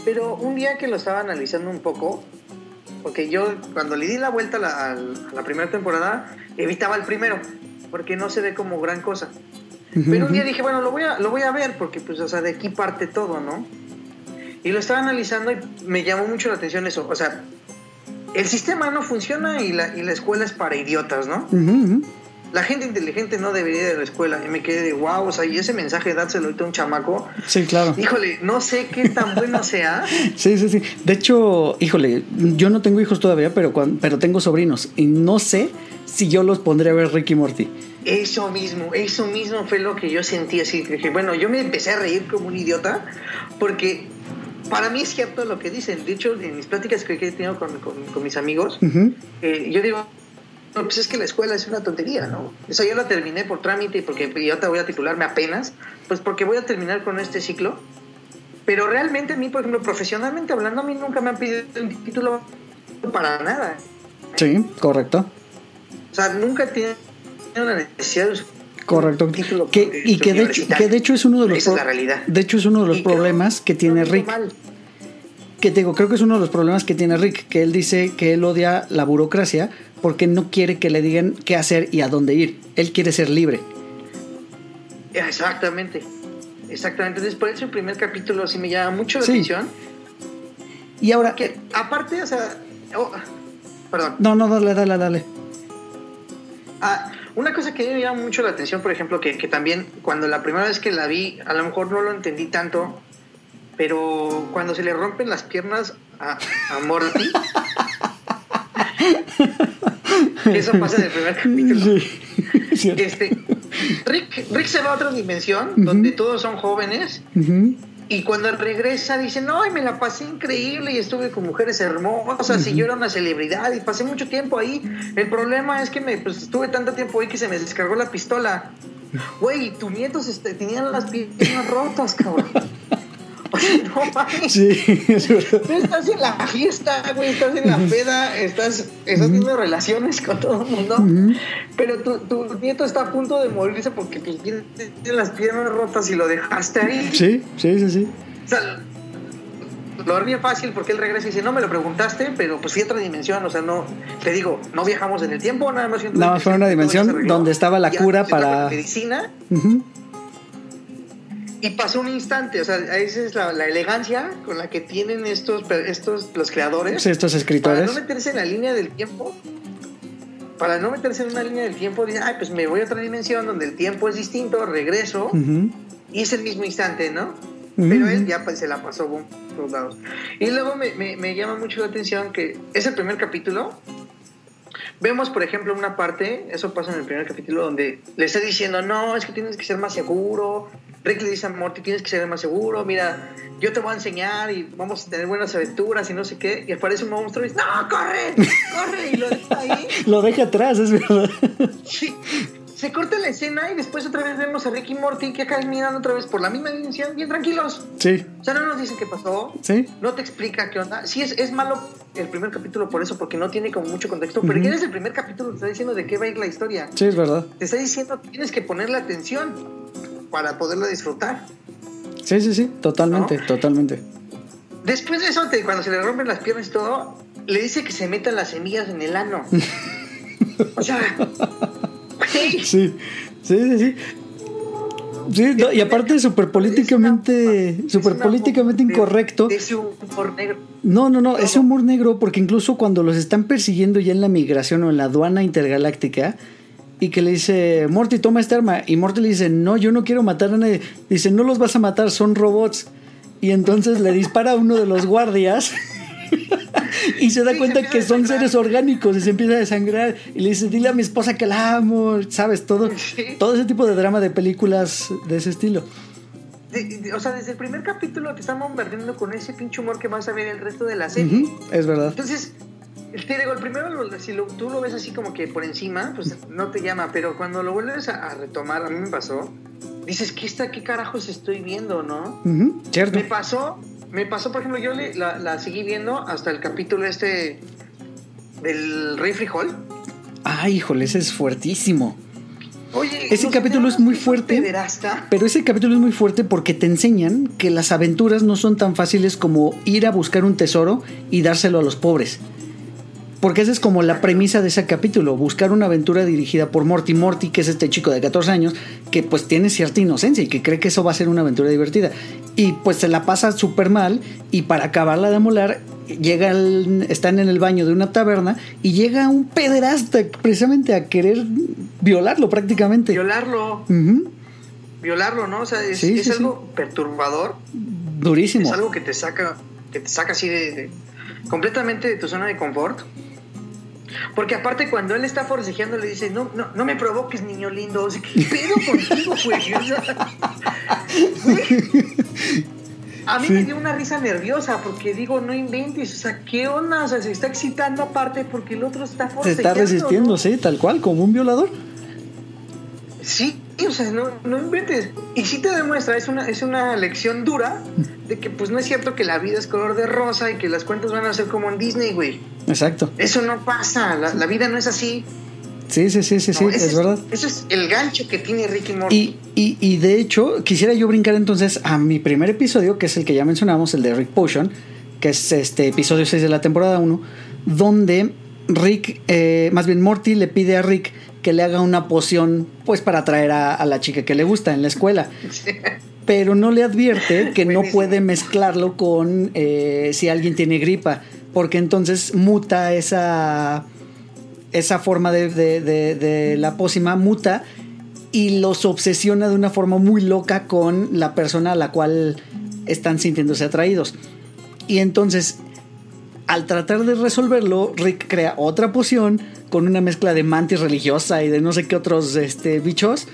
pero un día que lo estaba analizando un poco, porque yo cuando le di la vuelta a la, primera temporada, evitaba el primero, porque no se ve como gran cosa. Pero un día dije, bueno, lo voy a, lo voy a ver, porque pues, o sea, de aquí parte todo, ¿no? Y lo estaba analizando y me llamó mucho la atención eso. O sea, el sistema no funciona y la, y la escuela es para idiotas, ¿no? La gente inteligente no debería ir a la escuela. Y me quedé de wow, o sea, y ese mensaje dárselo ahorita a un chamaco. Sí, claro. Híjole, no sé qué tan bueno sea. sí, sí, sí. De hecho, híjole, yo no tengo hijos todavía, pero, pero tengo sobrinos. Y no sé si yo los pondré a ver Ricky Morty. Eso mismo, eso mismo fue lo que yo sentí así. Dije, bueno, yo me empecé a reír como un idiota porque para mí es cierto lo que dicen. De hecho, en mis pláticas que he tenido con, con, mis amigos, eh, yo digo, no, pues es que la escuela es una tontería, ¿no? Eso yo la terminé por trámite y porque yo te voy a titularme apenas, pues porque voy a terminar con este ciclo. Pero realmente a mí, por ejemplo, profesionalmente hablando, a mí nunca me han pedido un título para nada. Sí, correcto. O sea, nunca tiene una necesidad de Correcto. Que, y que de, hecho, que de hecho es uno de los Esa es la realidad. De hecho es uno de los problemas que tiene Rick. Que te digo, creo que es uno de los problemas que tiene Rick, que él dice que él odia la burocracia porque no quiere que le digan qué hacer y a dónde ir. Él quiere ser libre. Exactamente. Exactamente. Después de su primer capítulo sí me llama mucho la atención. Y ahora. Que aparte, o sea. Oh, perdón. No, no, dale, dale, dale. Ah, una cosa que me llama mucho la atención, por ejemplo, que, que, también cuando la primera vez que la vi, a lo mejor no lo entendí tanto, pero cuando se le rompen las piernas a, a Morty. Eso pasa en el primer capítulo. este, Rick, Rick, se va a otra dimensión donde todos son jóvenes. Y cuando regresa dice, no, y me la pasé increíble y estuve con mujeres hermosas y yo era una celebridad y pasé mucho tiempo ahí. El problema es que me pues, estuve tanto tiempo ahí que se me descargó la pistola. Güey, tus nietos este, tenían las piernas rotas, cabrón. no mames. Sí, estás en la fiesta, güey, estás en la peda, estás, estás teniendo relaciones con todo el mundo, pero tu, tu, nieto está a punto de morirse porque tiene, las piernas rotas y lo dejaste ahí. Sí, sí, sí, sí. O sea, lo haría fácil porque él regresa y dice, no me lo preguntaste, pero pues sí otra dimensión, o sea, no, te digo, no viajamos en el tiempo, nada más. Nada más fue una dimensión donde estaba la cura para... Medicina. Y pasó un instante, o sea, esa es la, elegancia con la que tienen estos, estos los creadores. estos escritores. Para no meterse en la línea del tiempo. Para no meterse en una línea del tiempo, dicen, ay, pues me voy a otra dimensión donde el tiempo es distinto, regreso. Y es el mismo instante, ¿no? Pero él ya pues, se la pasó por todos lados. Y luego me, me, me llama mucho la atención que es el primer capítulo Vemos, por ejemplo, una parte, eso pasa en el primer capítulo, donde le está diciendo, no, es que tienes que ser más seguro. Rick le dice a Morty, tienes que ser más seguro, mira, yo te voy a enseñar y vamos a tener buenas aventuras y no sé qué. Y aparece un monstruo y dice, no, corre, corre, y lo deja ahí. lo deja atrás, es verdad. Sí se corta la escena y después otra vez vemos a Ricky Morty que acá mirando otra vez por la misma dimensión, bien tranquilos. Sí. O sea, no nos dicen qué pasó. Sí. No te explica qué onda. Sí, es, es malo el primer capítulo por eso, porque no tiene como mucho contexto, pero ya desde el primer capítulo te está diciendo de qué va a ir la historia. Sí, es verdad. Te está diciendo que tienes que ponerle atención para poderla disfrutar. Sí, sí, sí, totalmente, totalmente. Después de eso, cuando se le rompen las piernas y todo, le dice que se metan las semillas en el ano. o sea, Sí, sí, sí, sí. Sí, y aparte súper políticamente, super políticamente incorrecto. Ese humor negro. No, no, no, ese humor negro porque incluso cuando los están persiguiendo ya en la migración o en la aduana intergaláctica y que le dice, Morty, toma esta arma. Y Morty le dice, no, yo no quiero matar a nadie. Dice, no los vas a matar, son robots. Y entonces le dispara a uno de los guardias. Y se da cuenta que son seres orgánicos y se empieza a desangrar y le dice, dile a mi esposa que la amo, ¿sabes? Todo, todo ese tipo de drama de películas de ese estilo. o sea, desde el primer capítulo te están bombardeando con ese pinche humor que vas a ver el resto de la serie. es verdad. Entonces, te digo, el primero, si tú lo ves así como que por encima, pues no te llama, pero cuando lo vuelves a, retomar, a mí me pasó, dices, ¿qué, está, qué carajos estoy viendo, no? cierto. Me pasó me pasó, por ejemplo, yo la, la, seguí viendo hasta el capítulo este del Rey Frijol. Ah, híjole, ese es fuertísimo. Oye, ese capítulo es muy fuerte. Pero ese capítulo es muy fuerte porque te enseñan que las aventuras no son tan fáciles como ir a buscar un tesoro y dárselo a los pobres. Porque esa es como la premisa de ese capítulo, buscar una aventura dirigida por Morty. Morty, que es este chico de 14 años, que pues tiene cierta inocencia y que cree que eso va a ser una aventura divertida. Y pues se la pasa súper mal y para acabarla de molar, llega están en el baño de una taberna y llega un pederasta precisamente a querer violarlo prácticamente. Violarlo. Violarlo, ¿no? O sea, es, algo perturbador. Durísimo. Es algo que te saca, que te saca así de, completamente de tu zona de confort. Porque aparte cuando él está forcejeando le dice, no, no, no me provoques, niño lindo. O sea, ¿qué pedo contigo, güey? a mí me dio una risa nerviosa porque digo, no inventes, o sea, ¿qué onda? O sea, se está excitando aparte porque el otro está forcejeando. Se está resistiendo, sí, tal cual, como un violador. Sí, o sea, no, no inventes. Y sí te demuestra, es una, es una lección dura de que pues no es cierto que la vida es color de rosa y que las cuentas van a ser como en Disney, güey. Exacto. Eso no pasa, la, vida no es así. Sí, sí, sí, sí, sí, es, verdad. Eso es el gancho que tiene Ricky Morty. Y, y, y, de hecho, quisiera yo brincar entonces a mi primer episodio, que es el que ya mencionamos, el de Rick Potion, que es este episodio 6 de la temporada 1, donde Rick, eh, más bien Morty le pide a Rick que le haga una poción, pues para atraer a, la chica que le gusta en la escuela. Pero no le advierte que no puede mezclarlo con eh, si alguien tiene gripa, porque entonces muta esa, esa forma de, de la pócima, muta y los obsesiona de una forma muy loca con la persona a la cual están sintiéndose atraídos. Y entonces, al tratar de resolverlo, Rick crea otra poción con una mezcla de mantis religiosa y de no sé qué otros este, bichos,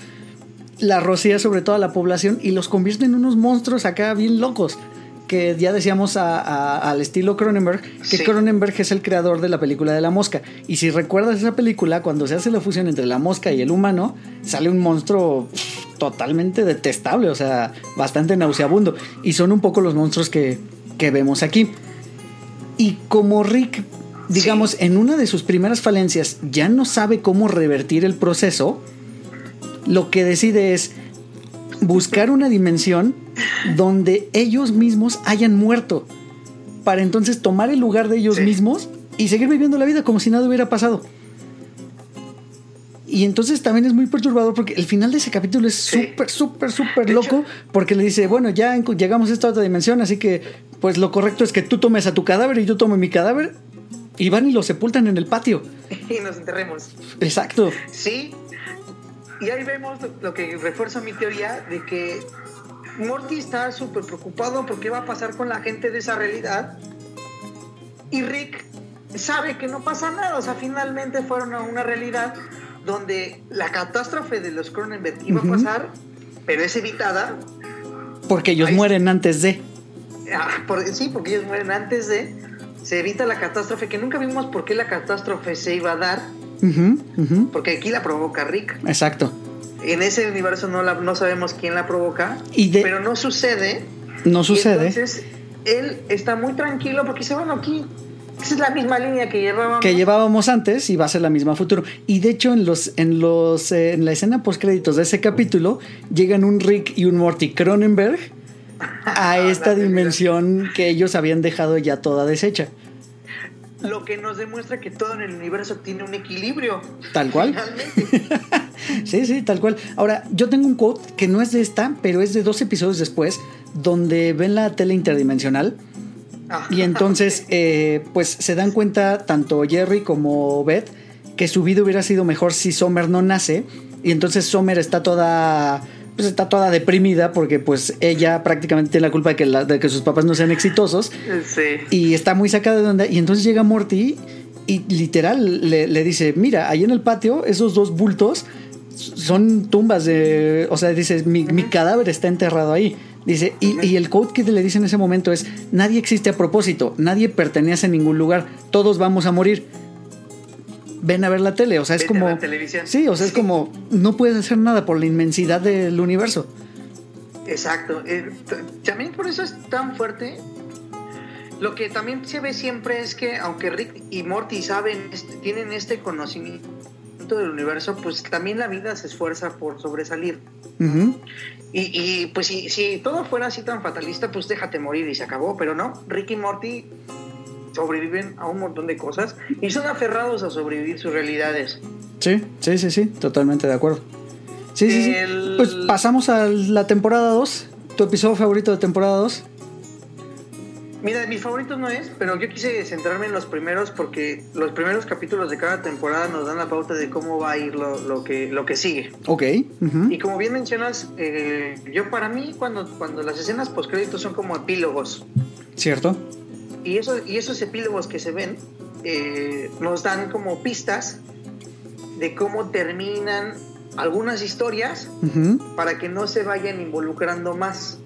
la rocía sobre toda la población y los convierte en unos monstruos acá bien locos. Que ya decíamos al estilo Cronenberg, que Cronenberg es el creador de la película de la mosca. Y si recuerdas esa película, cuando se hace la fusión entre la mosca y el humano, sale un monstruo totalmente detestable, o sea, bastante nauseabundo. Y son un poco los monstruos que, que vemos aquí. Y como Rick digamos, en una de sus primeras falencias ya no sabe cómo revertir el proceso, lo que decide es buscar una dimensión donde ellos mismos hayan muerto, para entonces tomar el lugar de ellos mismos y seguir viviendo la vida como si nada hubiera pasado. Y entonces también es muy perturbador porque el final de ese capítulo es súper, súper, súper loco porque le dice, bueno, ya llegamos a esta otra dimensión, así que pues lo correcto es que tú tomes a tu cadáver y yo tome mi cadáver y van y lo sepultan en el patio. y nos enterremos. Exacto. Sí. Y ahí vemos lo, que refuerza mi teoría de que Morty está súper preocupado por qué va a pasar con la gente de esa realidad. Y Rick sabe que no pasa nada. O sea, finalmente fueron a una realidad donde la catástrofe de los Cronenberg iba a pasar, pero es evitada. Porque ellos mueren antes de. Ah, sí, porque ellos mueren antes de se evita la catástrofe, que nunca vimos por qué la catástrofe se iba a dar, porque aquí la provoca Rick. Exacto. En ese universo no, la, no sabemos quién la provoca, pero no sucede. No sucede. entonces él está muy tranquilo porque dice, bueno, aquí esa es la misma línea que llevábamos. Que llevábamos antes y va a ser la misma futuro. Y de hecho, en los, en los, eh, en la escena post créditos de ese capítulo, llegan un Rick y un Morty Cronenberg a esta dimensión que ellos habían dejado ya toda deshecha. Lo que nos demuestra que todo en el universo tiene un equilibrio. Tal cual. sí, sí, tal cual. Ahora, yo tengo un quote que no es de esta, pero es de dos episodios después, donde ven la tele interdimensional. Ah. y entonces, eh, pues se dan cuenta tanto Jerry como Beth que su vida hubiera sido mejor si Sommer no nace. Y entonces Sommer está toda pues está toda deprimida porque pues ella prácticamente tiene la culpa de que, de que sus papás no sean exitosos. Sí. Y está muy sacada de onda. Y entonces llega Morty y literal le, dice, mira, ahí en el patio esos dos bultos son tumbas de... O sea, dice, mi, cadáver está enterrado ahí. Dice, y, y, el code que le dice en ese momento es, nadie existe a propósito, nadie pertenece a ningún lugar, todos vamos a morir ven a ver la tele. O sea, es como. Sí, o sea, es como. No puedes hacer nada por la inmensidad del universo. Exacto. Eh, también por eso es tan fuerte. Lo que también se ve siempre es que, aunque Rick y Morty saben, este, tienen este conocimiento del universo, pues también la vida se esfuerza por sobresalir. y, y, pues si, si todo fuera así tan fatalista, pues déjate morir y se acabó. Pero no, Rick y Morty sobreviven a un montón de cosas y son aferrados a sobrevivir sus realidades. Sí, sí, sí, sí, totalmente de acuerdo. Sí, sí, sí. Pues pasamos a la temporada 2. ¿Tu episodio favorito de temporada 2? Mira, mis favoritos no es, pero yo quise centrarme en los primeros porque los primeros capítulos de cada temporada nos dan la pauta de cómo va a ir lo, lo que, lo que sigue. Ok. Y como bien mencionas, eh, yo para mí cuando, cuando las escenas postcréditos son como epílogos ¿Cierto? Y, eso, y esos epílogos que se ven eh, nos dan como pistas de cómo terminan algunas historias para que no se vayan involucrando más.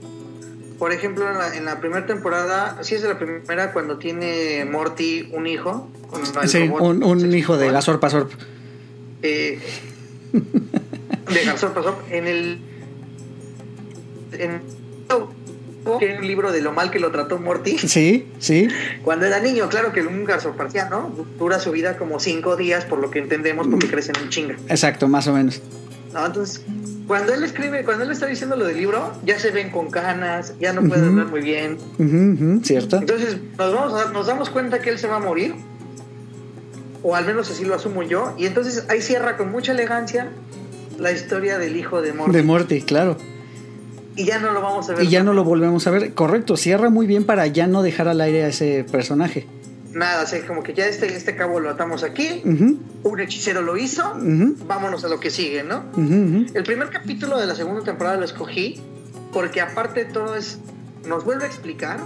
Por ejemplo, en la, en la primera temporada, sí es de la primera cuando tiene Morty un hijo. con Sí, robot un, un hijo de sexual, Gazor Pasor. eh, de Garzón pasó en el en que es un libro de lo mal que lo trató Morty Sí, sí. cuando era niño claro que un garzoparciano dura su vida como cinco días por lo que entendemos porque crecen un chinga Exacto, más o menos. ¿no? entonces cuando él escribe cuando él está diciendo lo del libro ya se ven con canas ya no pueden Ujú. ver muy bien ujú, ¿Cierto? entonces nos, vamos a- nos damos cuenta que él se va a morir o al menos así lo asumo yo y entonces ahí cierra con mucha elegancia la historia del hijo de Morty De Morty, claro. Y ya no lo vamos a ver Y ya no lo volvemos a ver. Correcto, cierra muy bien para ya no dejar al aire a ese personaje. nada, o sea, como que ya este, este cabo lo atamos aquí, Ujú, un hechicero lo hizo, ujú, vámonos a lo que sigue, ¿no? ujú, ujú. El primer capítulo de la segunda temporada lo escogí porque aparte de todo es, nos vuelve a explicar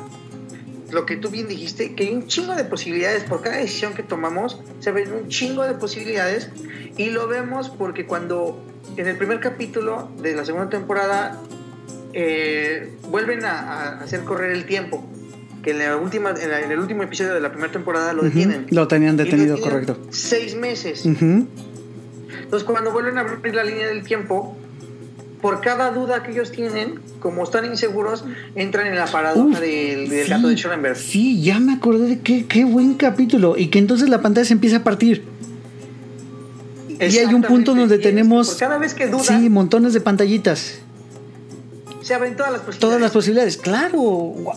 lo que tú bien dijiste, que hay un chingo de posibilidades por cada decisión que tomamos, se ven un chingo de posibilidades y lo vemos porque cuando en el primer capítulo de la segunda temporada eh, vuelven a, a hacer correr el tiempo, que en, la última, en, la- en el último episodio de la primera temporada lo detienen. Lo tenían lo detenido, correcto. Seis meses. Entonces, cuando vuelven a abrir la línea del tiempo, por cada duda que ellos tienen, como están inseguros, entran en la paradoja Uf, del, del sí, gato de Schrödinger. Sí, ya me acordé de qué, qué buen capítulo. Y que entonces la pantalla se empieza a partir. Y hay un punto donde tenemos. por cada vez que dudan, Sí, montones de pantallitas. Se abren todas las posibilidades. Todas las posibilidades. Claro.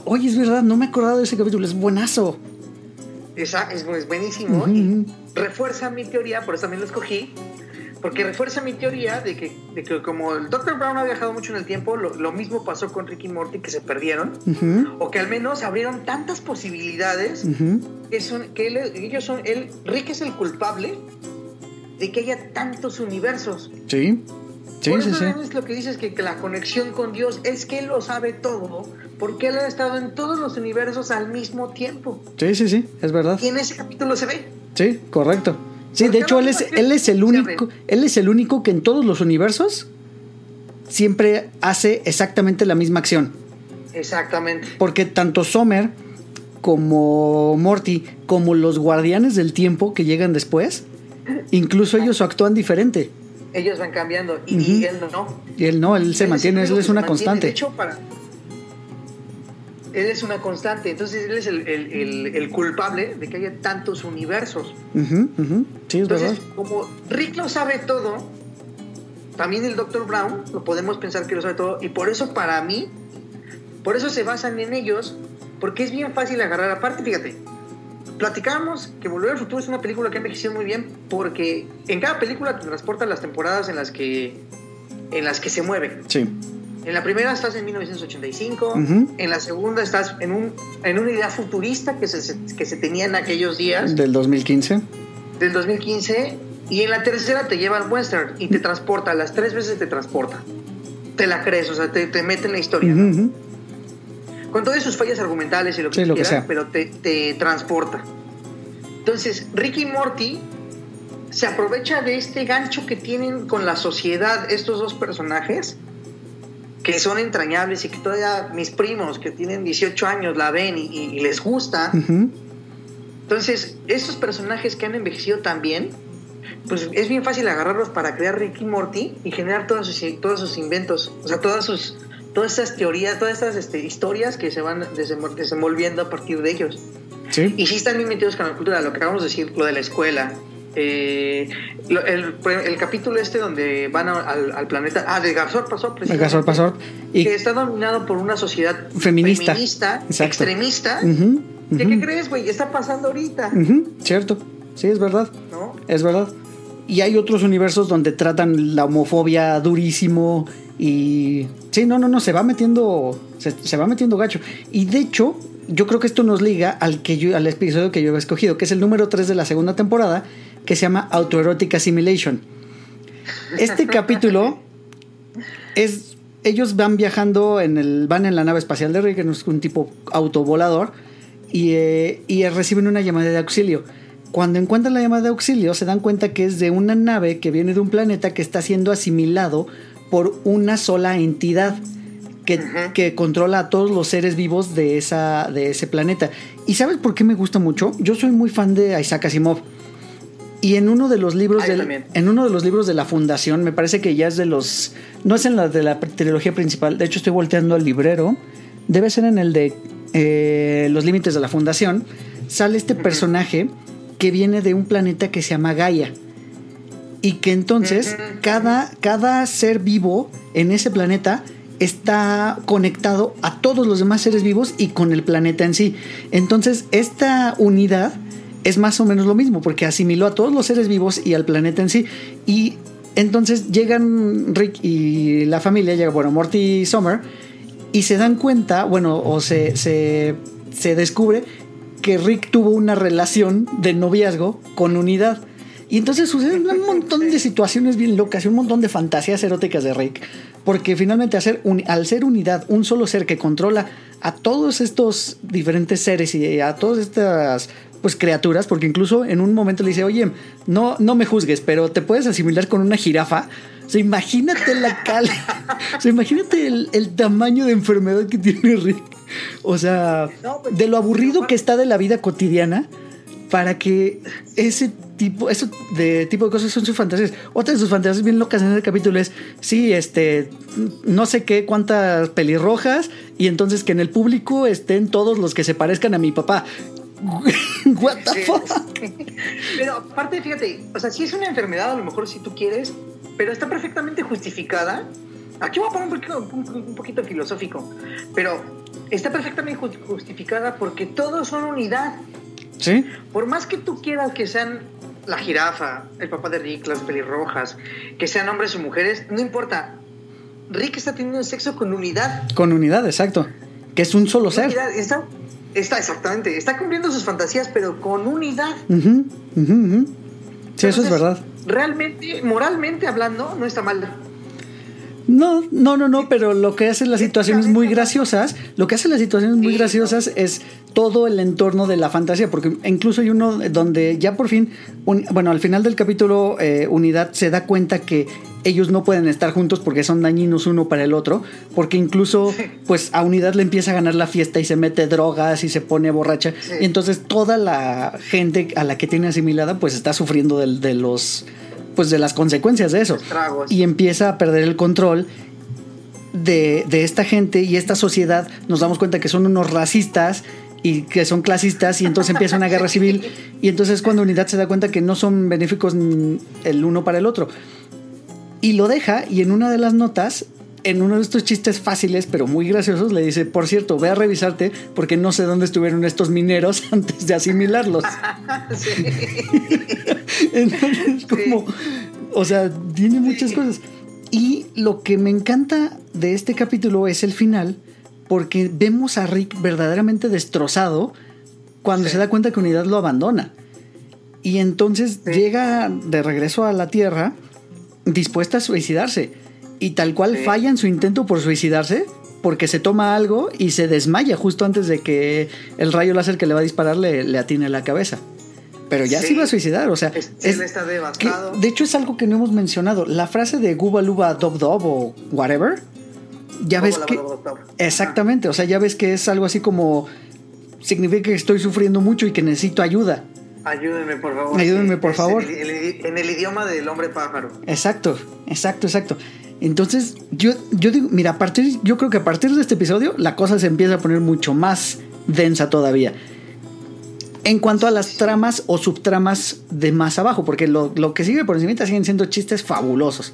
Oye, es verdad, no me he acordado de ese capítulo. Es buenazo. Esa es, es buenísimo. Y refuerza mi teoría, por eso también lo escogí. Porque refuerza mi teoría de que, de que como el Dr. Brown ha viajado mucho en el tiempo, lo, lo mismo pasó con Ricky Morty, que se perdieron. O que al menos abrieron tantas posibilidades ujú. que son que él- ellos son él Rick es el culpable de que haya tantos universos Sí. Sí, por sí, eso sí. es lo que dices que, que la conexión con Dios es que él lo sabe todo porque él ha estado en todos los universos al mismo tiempo Sí, sí, sí. Es verdad. y en ese capítulo se ve Sí, correcto. Sí, de hecho, él es, él es el único. Él es el único que en todos los universos siempre hace exactamente la misma acción. exactamente Porque tanto Sommer como Morty, como los guardianes del tiempo que llegan después, incluso ellos actúan diferente. Ellos van cambiando y, él no Y él no, él se Él mantiene, él es una constante. de hecho para él es una constante entonces él es el, el- el- el culpable de que haya tantos universos. Sí, es verdad. Entonces, como Rick lo sabe todo, también el Dr. Brown lo podemos pensar que lo sabe todo, y por eso para mí, por eso se basan en ellos, porque es bien fácil agarrar. Aparte, fíjate, platicábamos que Volver al Futuro es una película que ha envejecido muy bien, porque en cada película te transporta las temporadas en las que, en las que se mueve. Sí. En la primera estás en 1985, Ujú. en la segunda estás en, un, en una idea futurista que se, que se tenía en aquellos días Del 2015. del 2015 y en la tercera te lleva al western y te transporta, las tres veces te transporta. Te la crees, o sea, te, te mete en la historia. ¿no? Con todas sus fallas argumentales y lo que, Sí, quieras, sea. pero te, te transporta. Entonces, Ricky y Morty se aprovecha de este gancho que tienen con la sociedad estos dos personajes que son entrañables y que todavía mis primos que tienen 18 años la ven y, y- les gusta. Entonces, estos personajes que han envejecido tan bien, pues es bien fácil agarrarlos para crear Rick y Morty y generar todos sus, todos sus inventos, o sea, todas sus todas estas teorías, todas estas este, historias que se van desenvol- desenvolviendo a partir de ellos. Sí. Y sí están bien metidos con la cultura, lo que acabamos de decir, lo de la escuela. eh, lo- el, el capítulo este donde van a- al, al planeta, ah, de Gazor pasó El Gasol Pasor. Y que está dominado por una sociedad Feminista. feminista extremista. ¿Qué, ujú. ¿Qué crees, güey? Está pasando ahorita, Cierto. Sí, es verdad. ¿no? Es verdad. Y hay otros universos donde tratan la homofobia durísimo y... Sí, no, no, no, se va metiendo... Se, se va metiendo gacho. Y de hecho, yo creo que esto nos liga al, que yo, al episodio que yo había escogido, que es el número 3 de la segunda temporada, que se llama Autoerotic Assimilation. Este capítulo es. Ellos van viajando en el. van en la nave espacial de Rick, que es un tipo autovolador, y, eh, y reciben una llamada de auxilio. Cuando encuentran la llamada de auxilio, se dan cuenta que es de una nave que viene de un planeta que está siendo asimilado por una sola entidad que, que, controla a todos los seres vivos de, esa, de ese planeta. ¿Y sabes por qué me gusta mucho? Yo soy muy fan de Isaac Asimov. Y en uno de los libros en uno de los libros de la fundación, me parece que ya es de los no es en la de la trilogía principal, de hecho estoy volteando al librero, debe ser en el de eh, los límites de la fundación, sale este personaje que viene de un planeta que se llama Gaia. Y que entonces cada, cada ser vivo en ese planeta está conectado a todos los demás seres vivos y con el planeta en sí. Entonces, esta unidad es más o menos lo mismo, porque asimiló a todos los seres vivos y al planeta en sí. Y entonces llegan Rick y la familia, llega, bueno, Morty y Summer, y se dan cuenta, bueno, o se, se, se descubre que Rick tuvo una relación de noviazgo con unidad. Y entonces suceden un montón de situaciones bien locas y un montón de fantasías eróticas de Rick. Porque finalmente al ser unidad, un solo ser que controla a todos estos diferentes seres y a todas estas pues criaturas, porque incluso en un momento le dice, oye, no, no me juzgues, pero te puedes asimilar con una jirafa. O sea, imagínate la cal. imagínate el, tamaño de enfermedad que tiene Rick. O sea, pues, de lo aburrido que está de la vida cotidiana para que ese tipo, eso de tipo de cosas son sus fantasías. Otra de sus fantasías bien locas en el capítulo es, sí, este, no sé qué, cuántas pelirrojas, y entonces que en el público estén todos los que se parezcan a mi papá. What the fuck? Pero aparte, fíjate, o sea, si es una enfermedad, a lo mejor si tú quieres, pero está perfectamente justificada. Aquí voy a poner un poquito, un poquito filosófico, pero está perfectamente justificada porque todos son unidad. Sí. Por más que tú quieras que sean la jirafa, el papá de Rick, las pelirrojas, que sean hombres o mujeres, no importa. Rick está teniendo sexo con unidad. Con unidad, exacto. Que es un solo ser. Está, está, exactamente. Está cumpliendo sus fantasías, pero con unidad. sí, eso es verdad. Realmente, moralmente hablando, no está mal. No, no, no, no, pero lo que hace las situaciones muy graciosas, lo que hace las situaciones muy graciosas es todo el entorno de la fantasía, porque incluso hay uno donde ya por fin, bueno, al final del capítulo eh, Unidad se da cuenta que ellos no pueden estar juntos porque son dañinos uno para el otro, porque incluso pues a Unidad le empieza a ganar la fiesta y se mete drogas y se pone borracha, y entonces toda la gente a la que tiene asimilada pues está sufriendo de los pues de las consecuencias de eso. Y empieza a perder el control de, esta gente y esta sociedad. Nos damos cuenta que son unos racistas y que son clasistas y entonces empieza una guerra civil y entonces cuando Unidad se da cuenta que no son benéficos el uno para el otro. Y lo deja y en una de las notas en uno de estos chistes fáciles pero muy graciosos le dice, por cierto, ve a revisarte porque no sé dónde estuvieron estos mineros antes de asimilarlos. Entonces, como, o sea, tiene muchas cosas. Y lo que me encanta de este capítulo es el final, porque vemos a Rick verdaderamente destrozado cuando se da cuenta que Unidad lo abandona. Y entonces llega de regreso a la Tierra dispuesta a suicidarse y tal cual falla en su intento por suicidarse porque se toma algo y se desmaya justo antes de que el rayo láser que le va a disparar le, le atine la cabeza. Pero ya se iba a suicidar, o sea. está devastado. de hecho, es algo que no hemos mencionado. La frase de Guba Luba Dob Dob o whatever. Ya ves que. Exactamente, o sea, ya ves que es algo así como. Significa que estoy sufriendo mucho y que necesito ayuda. Ayúdenme, por favor. Ayúdenme, por favor. en el idioma del hombre pájaro. Exacto, exacto, exacto. Entonces, yo, yo digo, mira, a partir, yo creo que a partir de este episodio la cosa se empieza a poner mucho más densa todavía. En cuanto a las tramas o subtramas de más abajo, porque lo, que sigue por encima siguen siendo chistes fabulosos.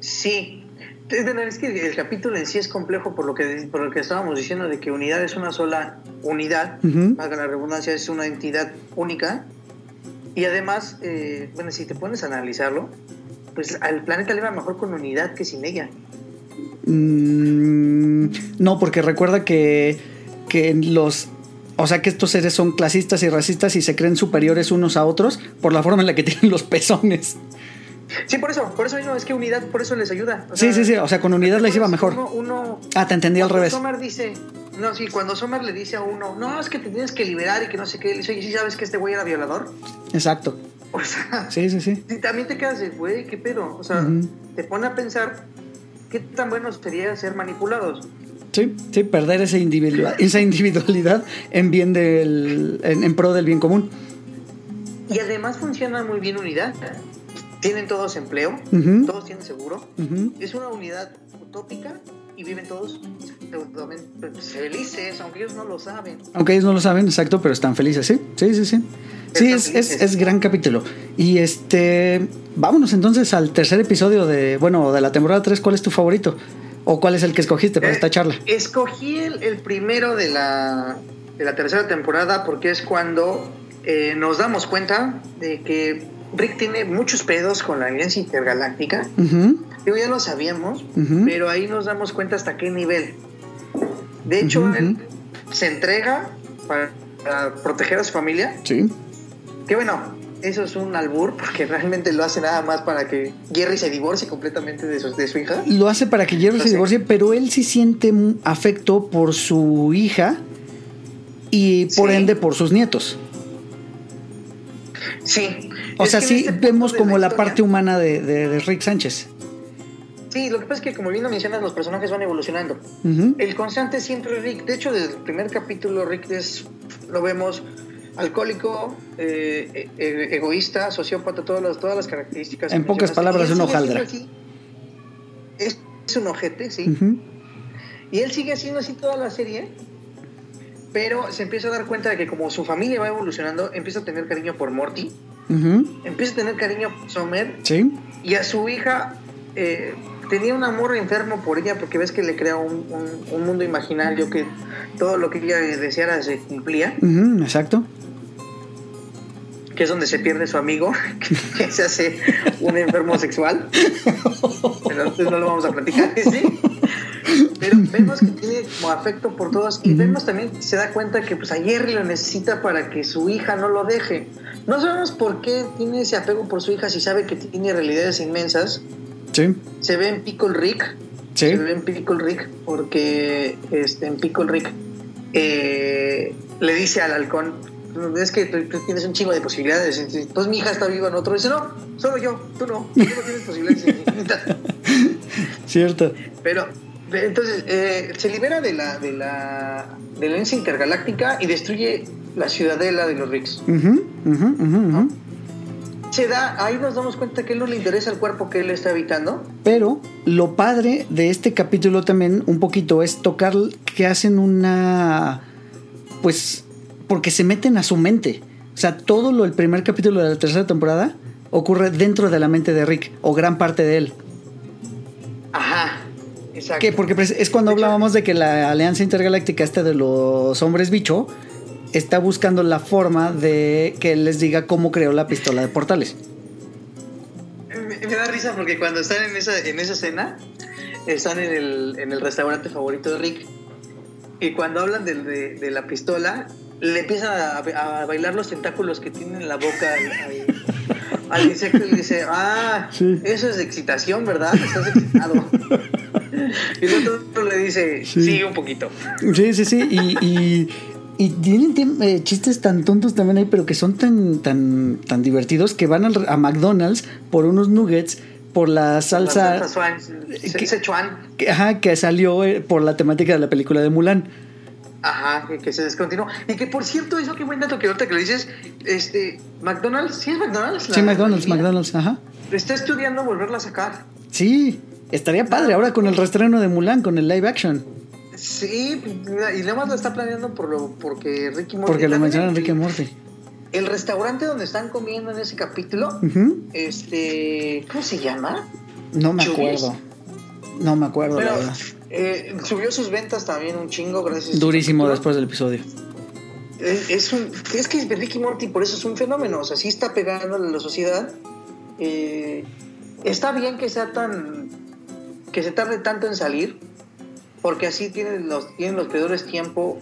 Sí, es que el capítulo en sí es complejo por lo que, por lo que estábamos diciendo de que unidad es una sola unidad, que la redundancia es una entidad única. Y además, eh, bueno, si te pones a analizarlo, pues al planeta le va mejor con unidad que sin ella. Mm, no, porque recuerda que que los o sea que estos seres son clasistas y racistas y se creen superiores unos a otros por la forma en la que tienen los pezones. Sí, por eso, por eso mismo es que unidad, por eso les ayuda. sí, sí, sí, o sea, con unidad les iba mejor. Uno, ah, te entendí al revés. Sommer dice, no, sí, cuando Sommer le dice a uno, no, es que te tienes que liberar y que no sé qué, le dice, oye, ¿sí sabes que este güey era violador? Exacto. O sea, sí, sí, sí. Y también te quedas de, güey, ¿qué pedo? O sea, te pone a pensar qué tan bueno sería ser manipulados. Sí, sí, perder esa, individual, esa individualidad en bien del, en, pro del bien común. Y además funciona muy bien unidad. Tienen todos empleo, todos tienen seguro. Es una unidad utópica y viven todos felices, aunque ellos no lo saben. Aunque ellos no lo saben, exacto, pero están felices, sí, sí, sí, sí. Sí, es, es, es, gran capítulo. Y este, vámonos entonces al tercer episodio de, bueno, de la temporada 3. ¿Cuál es tu favorito? ¿O cuál es el que escogiste para eh, esta charla? Escogí el, primero de la, de la, tercera temporada porque es cuando eh, nos damos cuenta de que Rick tiene muchos pedos con la Alianza Intergaláctica. Digo, ya lo sabíamos, pero ahí nos damos cuenta hasta qué nivel. De hecho, él se entrega para, para, proteger a su familia. Sí. Que bueno, eso es un albur porque realmente lo hace nada más para que Jerry se divorcie completamente de su, de su hija. Lo hace para que Jerry se divorcie, pero él sí siente afecto por su hija y por ende por sus nietos. Sí. O sea, sí este vemos como la, parte humana de, Rick Sánchez. Sí, lo que pasa es que como bien lo mencionas, los personajes van evolucionando. El constante siempre Rick. De hecho, desde el primer capítulo, Rick es, lo vemos alcohólico, eh, eh, egoísta, sociópata, todas las, todas las características. En pocas palabras, es un hojaldra. Es, un ojete, sí. Y él sigue haciendo así toda la serie, pero se empieza a dar cuenta de que como su familia va evolucionando, empieza a tener cariño por Morty, empieza a tener cariño por Sommer, ¿Sí? y a su hija eh, tenía un amor enfermo por ella porque ves que le crea un, mundo imaginario que todo lo que ella deseara se cumplía. exacto que es donde se pierde su amigo, que se hace un enfermo sexual. Pero entonces no lo vamos a platicar, ¿sí? Pero vemos que tiene como afecto por todos y vemos también que se da cuenta que pues a Jerry lo necesita para que su hija no lo deje. No sabemos por qué tiene ese apego por su hija si sabe que tiene realidades inmensas. Sí. Se ve en Pickle Rick. Sí. Se ve en Pickle Rick porque este, en Pickle Rick eh, le dice al halcón, es que tú tienes un chingo de posibilidades. Entonces mi hija está viva en otro. Dice, no, solo yo, tú no. Tú no tienes posibilidades Cierto. Pero, entonces, eh, se libera de la, de la, de la herencia intergaláctica y destruye la ciudadela de los Ricks. Se da, ahí nos damos cuenta que él no le interesa el cuerpo que él está habitando. Pero lo padre de este capítulo también, un poquito, es tocar que hacen una. Pues porque se meten a su mente. O sea, todo lo el primer capítulo de la tercera temporada ocurre dentro de la mente de Rick, o gran parte de él. Ajá, exacto. ¿Qué? Porque es cuando hablábamos de que la Alianza Intergaláctica, esta de los hombres bicho, está buscando la forma de que les diga cómo creó la pistola de portales. Me, da risa porque cuando están en esa, en esa escena, están en el, en el restaurante favorito de Rick. Y cuando hablan de, de la pistola, le empieza a, bailar los tentáculos que tiene en la boca al, insecto y le dice, ah, eso es excitación, ¿verdad? Estás excitado. y el otro le dice, sí, un poquito. Sí, sí, sí. Y, y, tienen eh, chistes tan tontos también ahí, pero que son tan, tan, tan divertidos que van a, McDonald's por unos nuggets por la salsa, la salsa que, ajá, que salió eh, por la temática de la película de Mulan. Ajá, que, se descontinuó. Y que por cierto, eso qué buen dato que ahorita que lo dices, este, McDonald's, ¿sí es McDonald's? sí, McDonald's, McDonald's, ajá. Está estudiando volverla a sacar. Sí, estaría padre ahora con el restreno de Mulan, con el live action. Sí, y nada más lo está planeando por lo, porque Ricky Morty. Porque lo mencionan Ricky Morty. El restaurante donde están comiendo en ese capítulo, este, ¿cómo se llama? No me acuerdo. No me acuerdo, la verdad. Eh, subió sus ventas también un chingo, gracias. Durísimo después del episodio. Es, un, es que Ricky Morty por eso es un fenómeno, o sea, sí está pegando a la sociedad. Eh, está bien que sea tan. que se tarde tanto en salir, porque así tienen los, tienen los creadores tiempo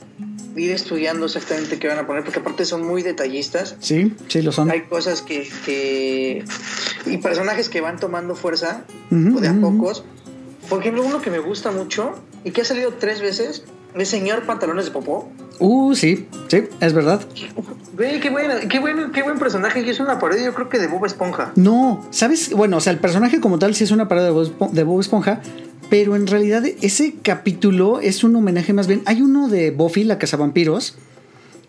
ir estudiando exactamente qué van a poner, porque aparte son muy detallistas. Sí, sí lo son. Hay cosas que, que y personajes que van tomando fuerza o de a pocos. Por ejemplo, uno que me gusta mucho y que ha salido tres veces, el señor Pantalones de Popó. Uh, sí, sí, es verdad. Güey, qué, bueno, qué, bueno, qué buen personaje. Y es una parodia, yo creo que de Bob Esponja. No, ¿sabes? Bueno, o sea, el personaje como tal sí es una parodia de Bob Esponja, pero en realidad ese capítulo es un homenaje más bien. Hay uno de Buffy, la cazavampiros,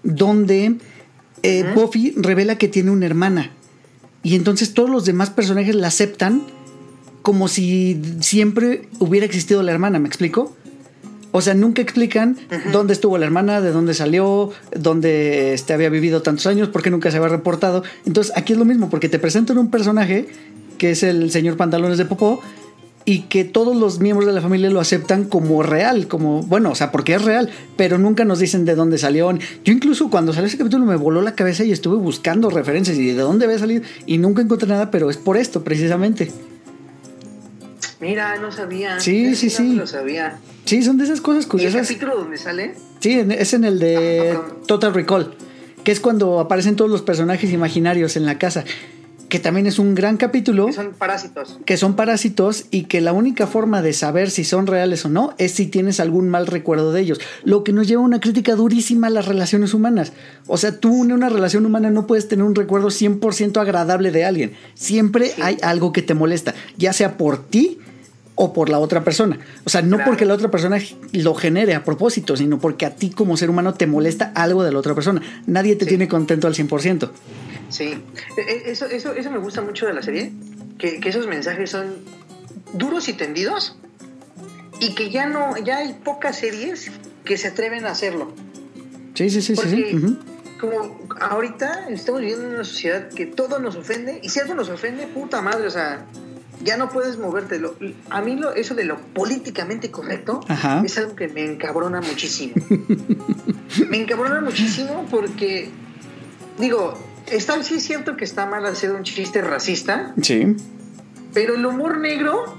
donde eh, Buffy revela que tiene una hermana. Y entonces todos los demás personajes la aceptan como si siempre hubiera existido la hermana, ¿me explico? O sea, nunca explican dónde estuvo la hermana, de dónde salió, dónde este, había vivido tantos años, por qué nunca se había reportado. Entonces, aquí es lo mismo, porque te presentan un personaje que es el señor Pantalones de Popó y que todos los miembros de la familia lo aceptan como real, como, bueno, o sea, porque es real, pero nunca nos dicen de dónde salió. Yo incluso cuando salió ese capítulo me voló la cabeza y estuve buscando referencias y de dónde había salido y nunca encontré nada, pero es por esto precisamente. Mira, no sabía. Sí, sí, sí. No lo sabía. Sí, son de esas cosas curiosas. ¿Y el capítulo donde sale? Sí, es en el de ah, Total Recall, que es cuando aparecen todos los personajes imaginarios en la casa. Que también es un gran capítulo. Que son parásitos. Que son parásitos y que la única forma de saber si son reales o no es si tienes algún mal recuerdo de ellos. Lo que nos lleva a una crítica durísima a las relaciones humanas. O sea, tú en una relación humana no puedes tener un recuerdo 100% agradable de alguien. Siempre hay algo que te molesta, ya sea por ti o por la otra persona. O sea, no porque la otra persona lo genere a propósito, sino porque a ti como ser humano te molesta algo de la otra persona. Nadie te tiene contento al 100%. Sí, e, e, eso, eso, eso me gusta mucho de la serie, que, esos mensajes son duros y tendidos y que ya no, ya hay pocas series que se atreven a hacerlo. Sí, sí, sí, sí. Como ahorita estamos viviendo en una sociedad que todo nos ofende y si algo nos ofende, puta madre, o sea, ya no puedes moverte. a mí lo, eso de lo políticamente correcto es algo que me encabrona muchísimo. me encabrona muchísimo porque, digo, está, sí es cierto que está mal hacer un chiste racista. Sí. Pero el humor negro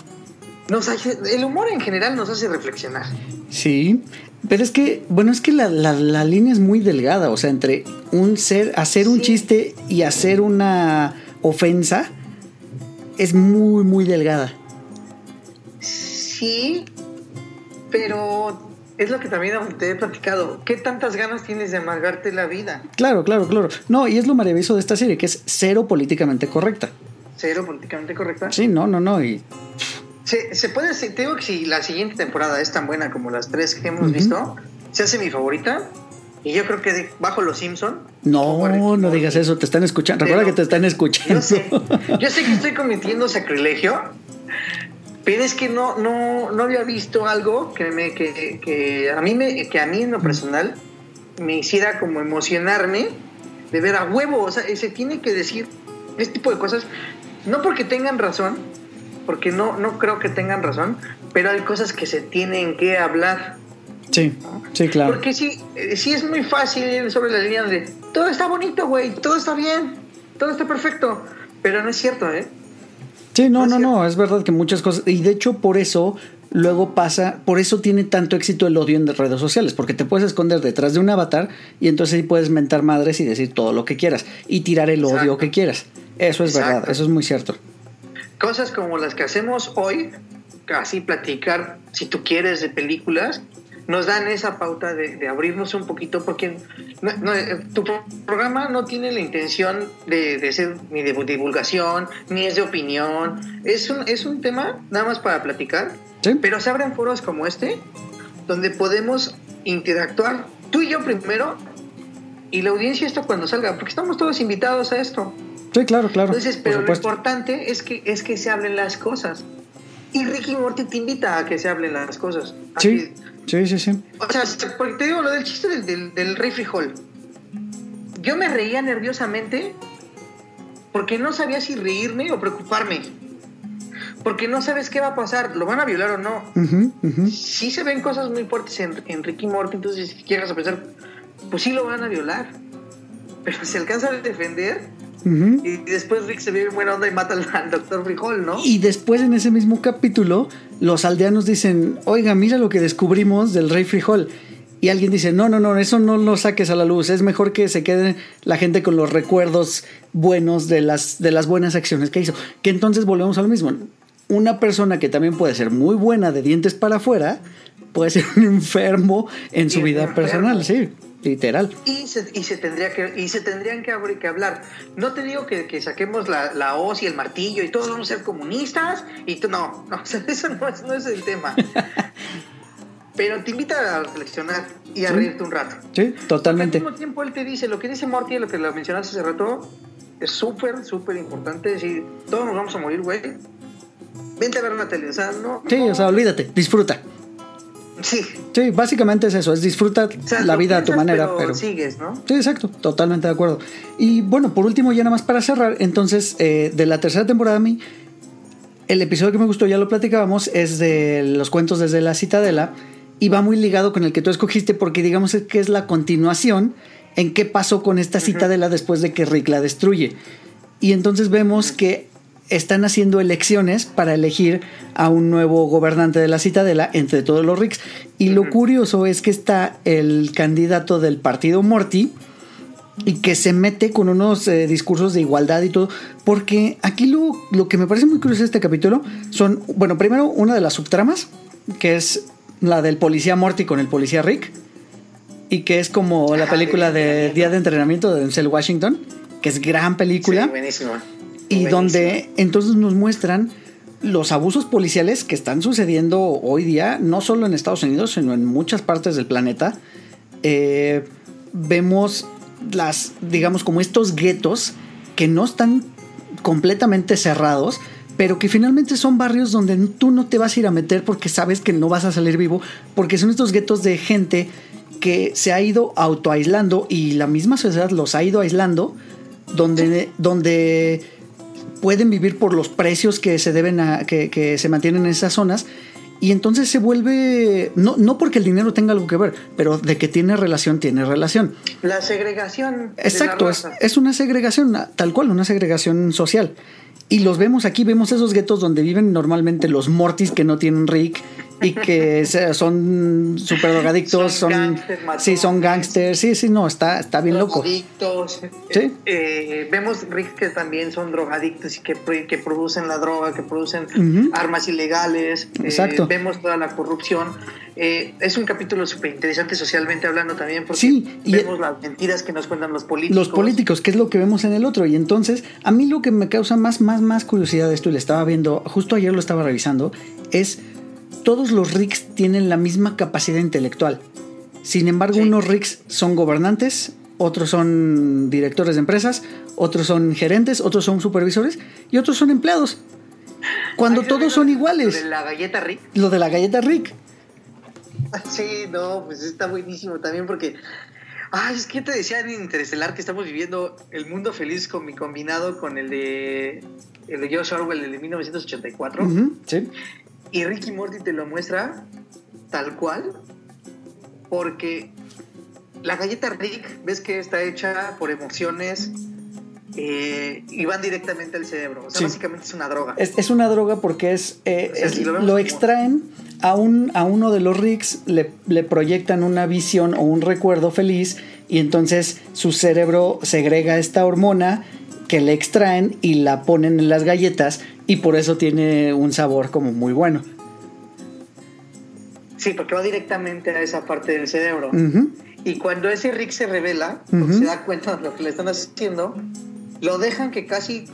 nos hace, el humor en general nos hace reflexionar. Sí, pero es que, bueno, es que la, la, línea es muy delgada, o sea, entre un ser, hacer un chiste y hacer una ofensa es muy, muy delgada. Sí, pero es lo que también te he platicado. ¿Qué tantas ganas tienes de amargarte la vida? Claro, claro, claro. No, y es lo maravilloso de esta serie, que es cero políticamente correcta. Cero políticamente correcta. Sí, no, no, no. Y... Se, se puede decir, te digo que si la siguiente temporada es tan buena como las tres que hemos visto, se hace mi favorita. Y yo creo que bajo los Simpson. No, no digas eso, te están escuchando. Recuerda que te están escuchando. Yo sé, yo sé que estoy cometiendo sacrilegio, pero es que no, no, no había visto algo que, me, que, que, a mí me, que a mí en lo personal me hiciera como emocionarme de ver a huevo. O sea, se tiene que decir este tipo de cosas, no porque tengan razón, porque no, no creo que tengan razón, pero hay cosas que se tienen que hablar. Sí, sí, claro. Porque sí, eh, sí es muy fácil ir sobre la línea de todo está bonito, güey, todo está bien, todo está perfecto, pero no es cierto, ¿eh? Sí, no, no, no, es verdad que muchas cosas, y de hecho por eso luego pasa, por eso tiene tanto éxito el odio en redes sociales, porque te puedes esconder detrás de un avatar y entonces ahí puedes mentar madres y decir todo lo que quieras y tirar el odio que quieras. Eso es verdad, eso es muy cierto. Cosas como las que hacemos hoy, así platicar, si tú quieres, de películas, nos dan esa pauta de, abrirnos un poquito, porque eh, tu programa no tiene la intención de, ser ni de divulgación, ni es de opinión, es un, es un tema nada más para platicar, pero se abren foros como este, donde podemos interactuar tú y yo primero, y la audiencia esto cuando salga, porque estamos todos invitados a esto. Sí, claro, claro. Entonces, pero lo importante es que, es que se hablen las cosas. Y Ricky Morty te invita a que se hablen las cosas. Sí, sí, sí, sí. O sea, porque te digo lo del chiste del, del, del Rey Frijol. Yo me reía nerviosamente porque no sabía si reírme o preocuparme. Porque no sabes qué va a pasar, lo van a violar o no. Sí se ven cosas muy fuertes en, Ricky Morty, entonces si llegas a pensar, pues sí lo van a violar. Pero se alcanza a defender y después Rick se ve en buena onda y mata al, doctor Frijol, ¿no? Y después en ese mismo capítulo, los aldeanos dicen, oiga, mira lo que descubrimos del rey Frijol. y alguien dice, no, no, no, eso no lo saques a la luz, es mejor que se quede la gente con los recuerdos buenos de las, de las buenas acciones que hizo. Que entonces volvemos a lo mismo. Una persona que también puede ser muy buena de dientes para afuera, puede ser un enfermo en su vida personal, sí. Literal. Y se, y se, tendría que, y se tendrían que, que hablar. No te digo que, que saquemos la, la, hoz y el martillo y todos vamos a ser comunistas. y tú, No, no, eso no es, no es el tema. pero te invita a reflexionar y a reírte un rato. Sí, totalmente. al mismo tiempo él te dice, lo que dice Morty, lo que lo mencionaste hace rato, es súper, súper importante. decir, todos nos vamos a morir, güey. Vente a ver una tele, o sea, no. Sí, o sea, olvídate, disfruta. Sí. Sí, básicamente es eso, es disfruta la vida a tu manera. Pero, sigues, ¿no? Sí, exacto, totalmente de acuerdo. Y bueno, por último, ya nada más para cerrar, entonces, eh, de la tercera temporada a mí, el episodio que me gustó, ya lo platicábamos, es de los cuentos desde la citadela y va muy ligado con el que tú escogiste porque digamos que es la continuación en qué pasó con esta citadela después de que Rick la destruye. Y entonces vemos que están haciendo elecciones para elegir a un nuevo gobernante de la citadela entre todos los Ricks. Y lo curioso es que está el candidato del partido Morty y que se mete con unos eh, discursos de igualdad y todo. Porque aquí lo, lo que me parece muy curioso de este capítulo son, bueno, primero una de las subtramas, que es la del policía Morty con el policía Rick, y que es como la película de Día de Entrenamiento de Denzel Washington, que es gran película. Sí, buenísima. Y donde entonces nos muestran los abusos policiales que están sucediendo hoy día, no solo en Estados Unidos, sino en muchas partes del planeta. Eh, vemos las, digamos, como estos guetos que no están completamente cerrados, pero que finalmente son barrios donde tú no te vas a ir a meter porque sabes que no vas a salir vivo, porque son estos guetos de gente que se ha ido autoaislando y la misma sociedad los ha ido aislando, donde, donde pueden vivir por los precios que se deben a, que, que se mantienen en esas zonas. Y entonces se vuelve, no, no porque el dinero tenga algo que ver, pero de que tiene relación, tiene relación. La segregación. Exacto, es, es, una segregación, tal cual, una segregación social. Y los vemos aquí, vemos esos guetos donde viven normalmente los mortis que no tienen Rick y que son super drogadictos, son, son sí, son gangsters, sí, sí, no, está, está bien loco. Drogadictos. ¿Sí? Eh, vemos Rick que también son drogadictos y que, que producen la droga, que producen uh -huh. armas ilegales. Exacto. Eh, vemos toda la corrupción. Eh, es un capítulo súper interesante socialmente hablando también porque sí, y vemos las mentiras que nos cuentan los políticos. Los políticos, que es lo que vemos en el otro. Y entonces, a mí lo que me causa más, más, más curiosidad de esto, y le estaba viendo, justo ayer lo estaba revisando, es todos los RICs tienen la misma capacidad intelectual. Sin embargo, sí. unos RICs son gobernantes, otros son directores de empresas, otros son gerentes, otros son supervisores y otros son empleados. Cuando todos son iguales. Lo de la galleta Rick. Lo de la galleta Rick. Sí, no, pues está buenísimo también porque. Ay, es que te decía en Interestelar que estamos viviendo el mundo feliz con mi combinado con el de el de George Orwell, el de 1984. Uh -huh, sí. Y Ricky Morty te lo muestra tal cual, porque la galleta Rick, ves que está hecha por emociones eh, y van directamente al cerebro. O sea, sí. básicamente es una droga. Es, es una droga porque es, eh, o sea, es si lo, lo, extraen a, un, a uno de los Ricks, le, le proyectan una visión o un recuerdo feliz y entonces su cerebro segrega esta hormona que le extraen y la ponen en las galletas y por eso tiene un sabor como muy bueno. Sí, porque va directamente a esa parte del cerebro. Uh -huh. Y cuando ese Rick se revela, uh -huh. se da cuenta de lo que le están haciendo, lo dejan que casi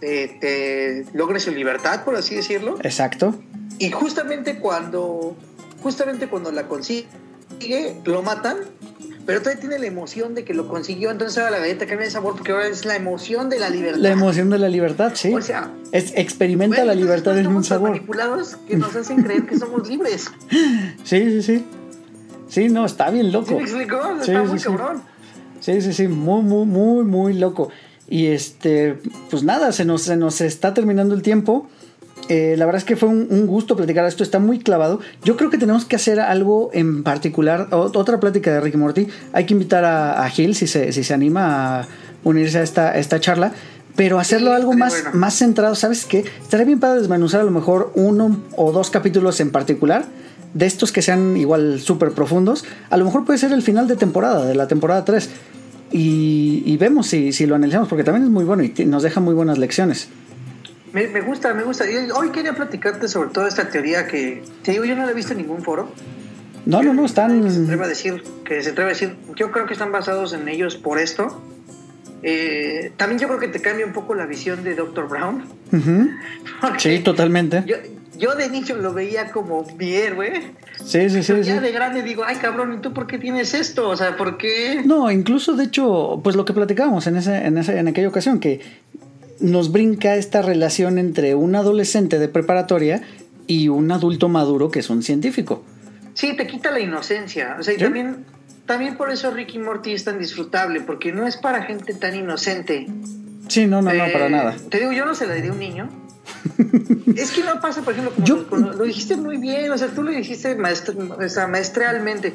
te, te logre su libertad, por así decirlo. Exacto. Y justamente cuando, justamente cuando la consigue, lo matan pero todavía tiene la emoción de que lo consiguió, entonces ahora la galleta cambia de sabor porque ahora es la emoción de la libertad. La emoción de la libertad, sí. O sea, es, experimenta bueno, la libertad en un sabor. manipulados que nos hacen creer que somos libres. Sí, sí, sí. Sí, no, está bien loco. ¿Sí me explicó? Sí, está sí, muy sí. cabrón. Sí, sí, sí, muy, muy, muy, muy loco. Y este, pues nada, se nos, se nos está terminando el tiempo. Eh, la verdad es que fue un, un, gusto platicar esto, está muy clavado. Yo creo que tenemos que hacer algo en particular, otra plática de Ricky Morty. Hay que invitar a, a Gil si se, si se anima a unirse a esta, a esta charla, pero hacerlo sí, algo más, bueno. más centrado. ¿Sabes qué? Estaría bien para desmenuzar a lo mejor uno o dos capítulos en particular de estos que sean igual súper profundos, a lo mejor puede ser el final de temporada, de la temporada 3. Y, vemos si, si, lo analizamos, porque también es muy bueno y nos deja muy buenas lecciones. Me, gusta, me gusta. hoy quería platicarte sobre toda esta teoría que, te digo, yo no la he visto en ningún foro. No, no, no, están... Se atreve a decir, que se atreve a decir, yo creo que están basados en ellos por esto. Eh, también yo creo que te cambia un poco la visión de Dr. Brown. Sí, totalmente. Yo, de niño lo veía como bien, güey. Sí, sí, sí. ya de grande digo, ay cabrón, ¿y tú por qué tienes esto? O sea, ¿por qué? No, incluso de hecho, pues lo que platicábamos en, ese, en, ese, en aquella ocasión, que nos brinca esta relación entre un adolescente de preparatoria y un adulto maduro que es un científico. Sí, te quita la inocencia. O sea, y también, también por eso Ricky Morty es tan disfrutable, porque no es para gente tan inocente. Sí, no, no, no, para eh, nada. Te digo, yo no se la diría a un niño. es que no pasa, por ejemplo, como lo, dijiste muy bien, o sea, tú lo dijiste maestralmente.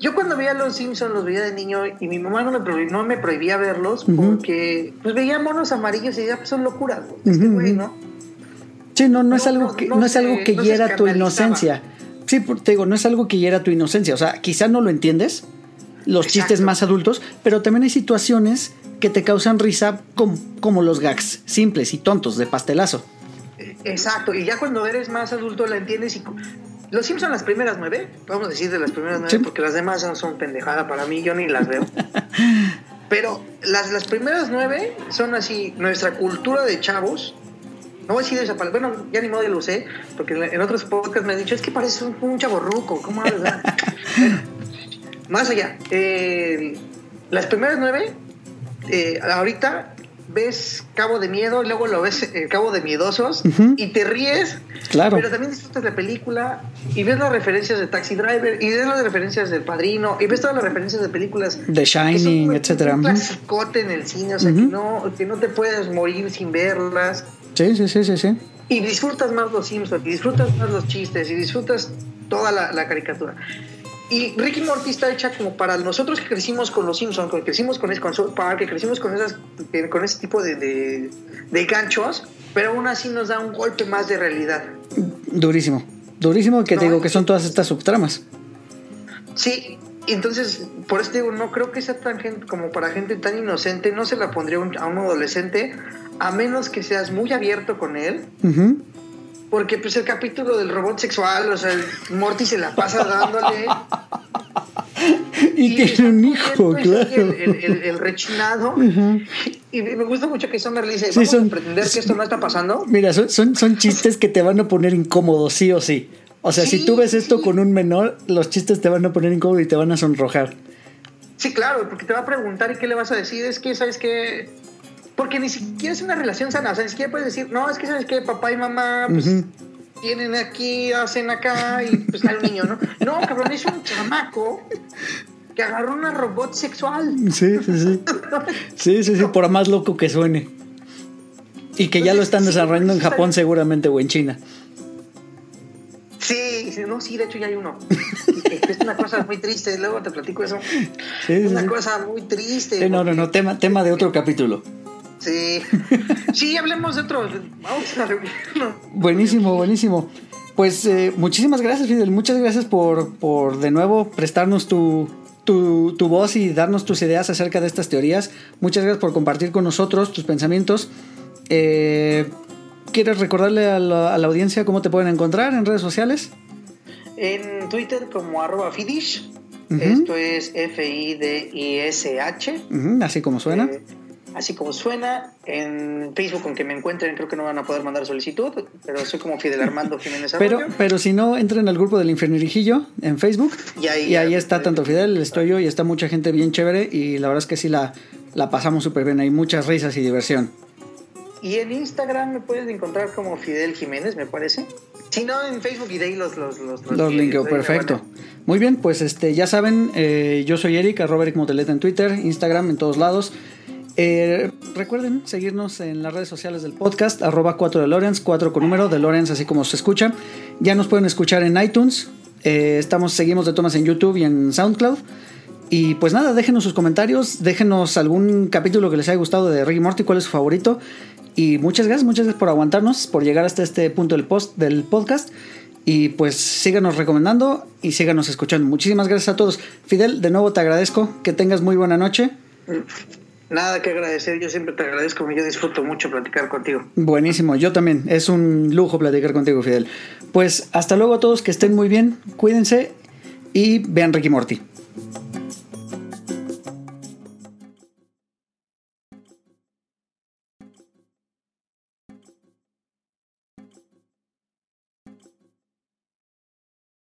Yo cuando veía Los Simpsons los veía de niño y mi mamá no me, prohibía, no me prohibía verlos porque pues veía monos amarillos y decía, pues son locuras, este güey, ¿no? Sí, no, no, es algo que, no, es algo que hiera tu inocencia. Sí, te digo, no es algo que hiera tu inocencia. O sea, quizá no lo entiendes, los chistes más adultos, pero también hay situaciones que te causan risa como, como los gags simples y tontos de pastelazo. Exacto, y ya cuando eres más adulto la entiendes y los Simpsons las primeras nueve, vamos a decir de las primeras nueve, porque las demás son pendejada para mí, yo ni las veo. Pero las, las primeras nueve son así, nuestra cultura de chavos. No voy a decir esa palabra, bueno, ya ni modo ya lo sé, porque en otros podcasts me han dicho, es que parece un, un chavo ruco, ¿cómo hablas? más allá, eh, las primeras nueve, eh, ahorita ves Cabo de Miedo y luego lo ves eh, Cabo de Miedosos y te ríes, claro. pero también disfrutas la película y ves las referencias de Taxi Driver y ves las referencias del Padrino y ves todas las referencias de películas de Shining, etcétera. Un clasicote en el cine, o sea, que, no, que no te puedes morir sin verlas. Sí, sí, sí, sí, sí. Y disfrutas más los Simpsons, y disfrutas más los chistes, y disfrutas toda la, la caricatura. Y Ricky Morty está hecha como para nosotros que crecimos con los Simpsons, que crecimos con, con South Park, que crecimos con, esas, con ese tipo de, de, ganchos, pero aún así nos da un golpe más de realidad. Durísimo, durísimo que te digo que son todas estas subtramas. Sí, entonces, por eso digo, no creo que sea tan gente, como para gente tan inocente, no se la pondría a un adolescente, a menos que seas muy abierto con él. Porque pues el capítulo del robot sexual, o sea, Morty se la pasa dándole. y, tiene un hijo, claro. El, rechinado. Y me gusta mucho que Summer le dice, ¿vamos a pretender que esto no está pasando? Mira, son, son, chistes que te van a poner incómodo, sí o sí. O sea, si tú ves esto con un menor, los chistes te van a poner incómodo y te van a sonrojar. Sí, claro, porque te va a preguntar y qué le vas a decir. Es que, ¿sabes qué? Porque ni siquiera es una relación sana. O sea, ni siquiera puedes decir, no, es que sabes que papá y mamá pues, tienen aquí, hacen acá y pues está el niño, ¿no? No, cabrón, es un chamaco que agarró una robot sexual. Sí, sí, sí. Sí, sí, sí, por más loco que suene. Y que ya lo están desarrollando en Japón seguramente o en China. Sí, no, sí, de hecho ya hay uno. es una cosa muy triste, luego te platico eso. Sí, es una cosa muy triste. no, no, no, tema, tema de otro capítulo. Sí. Sí, hablemos de otro. Vamos a Buenísimo, buenísimo. Pues eh, muchísimas gracias, Fidel. Muchas gracias por, por de nuevo prestarnos tu, tu, tu, voz y darnos tus ideas acerca de estas teorías. Muchas gracias por compartir con nosotros tus pensamientos. Eh, ¿Quieres recordarle a la, audiencia cómo te pueden encontrar en redes sociales? En Twitter como arroba Fidish. Esto es F-I-D-I-S-H. así como suena. Eh, así como suena. En Facebook, aunque me encuentren, creo que no van a poder mandar solicitud, pero soy como Fidel Armando Jiménez Pero, pero si no, entren al grupo del Infernirijillo en Facebook. Y ahí, está tanto Fidel, estoy yo, y está mucha gente bien chévere. Y la verdad es que sí la, la pasamos súper bien. Hay muchas risas y diversión. Y en Instagram me puedes encontrar como Fidel Jiménez, me parece. Si no, en Facebook y de ahí los los Los, los, linkeo, perfecto. Muy bien, pues este ya saben, eh, yo soy Eric, arroba Eric Moteleta en Twitter, Instagram, en todos lados. Eh, recuerden seguirnos en las redes sociales del podcast, arroba 4 de Lorenz, 4 con número de Lorenz, así como se escucha. Ya nos pueden escuchar en iTunes. Eh, estamos, seguimos de tomas en YouTube y en SoundCloud. Y pues nada, déjenos sus comentarios, déjenos algún capítulo que les haya gustado de Ricky Morty, cuál es su favorito. Y muchas gracias, muchas gracias por aguantarnos, por llegar hasta este punto del, post, del podcast. Y pues síganos recomendando y síganos escuchando. Muchísimas gracias a todos. Fidel, de nuevo te agradezco. Que tengas muy buena noche. Nada que agradecer, yo siempre te agradezco, yo disfruto mucho platicar contigo. Buenísimo, yo también, es un lujo platicar contigo, Fidel. Pues hasta luego a todos, que estén muy bien, cuídense y vean Ricky Morty.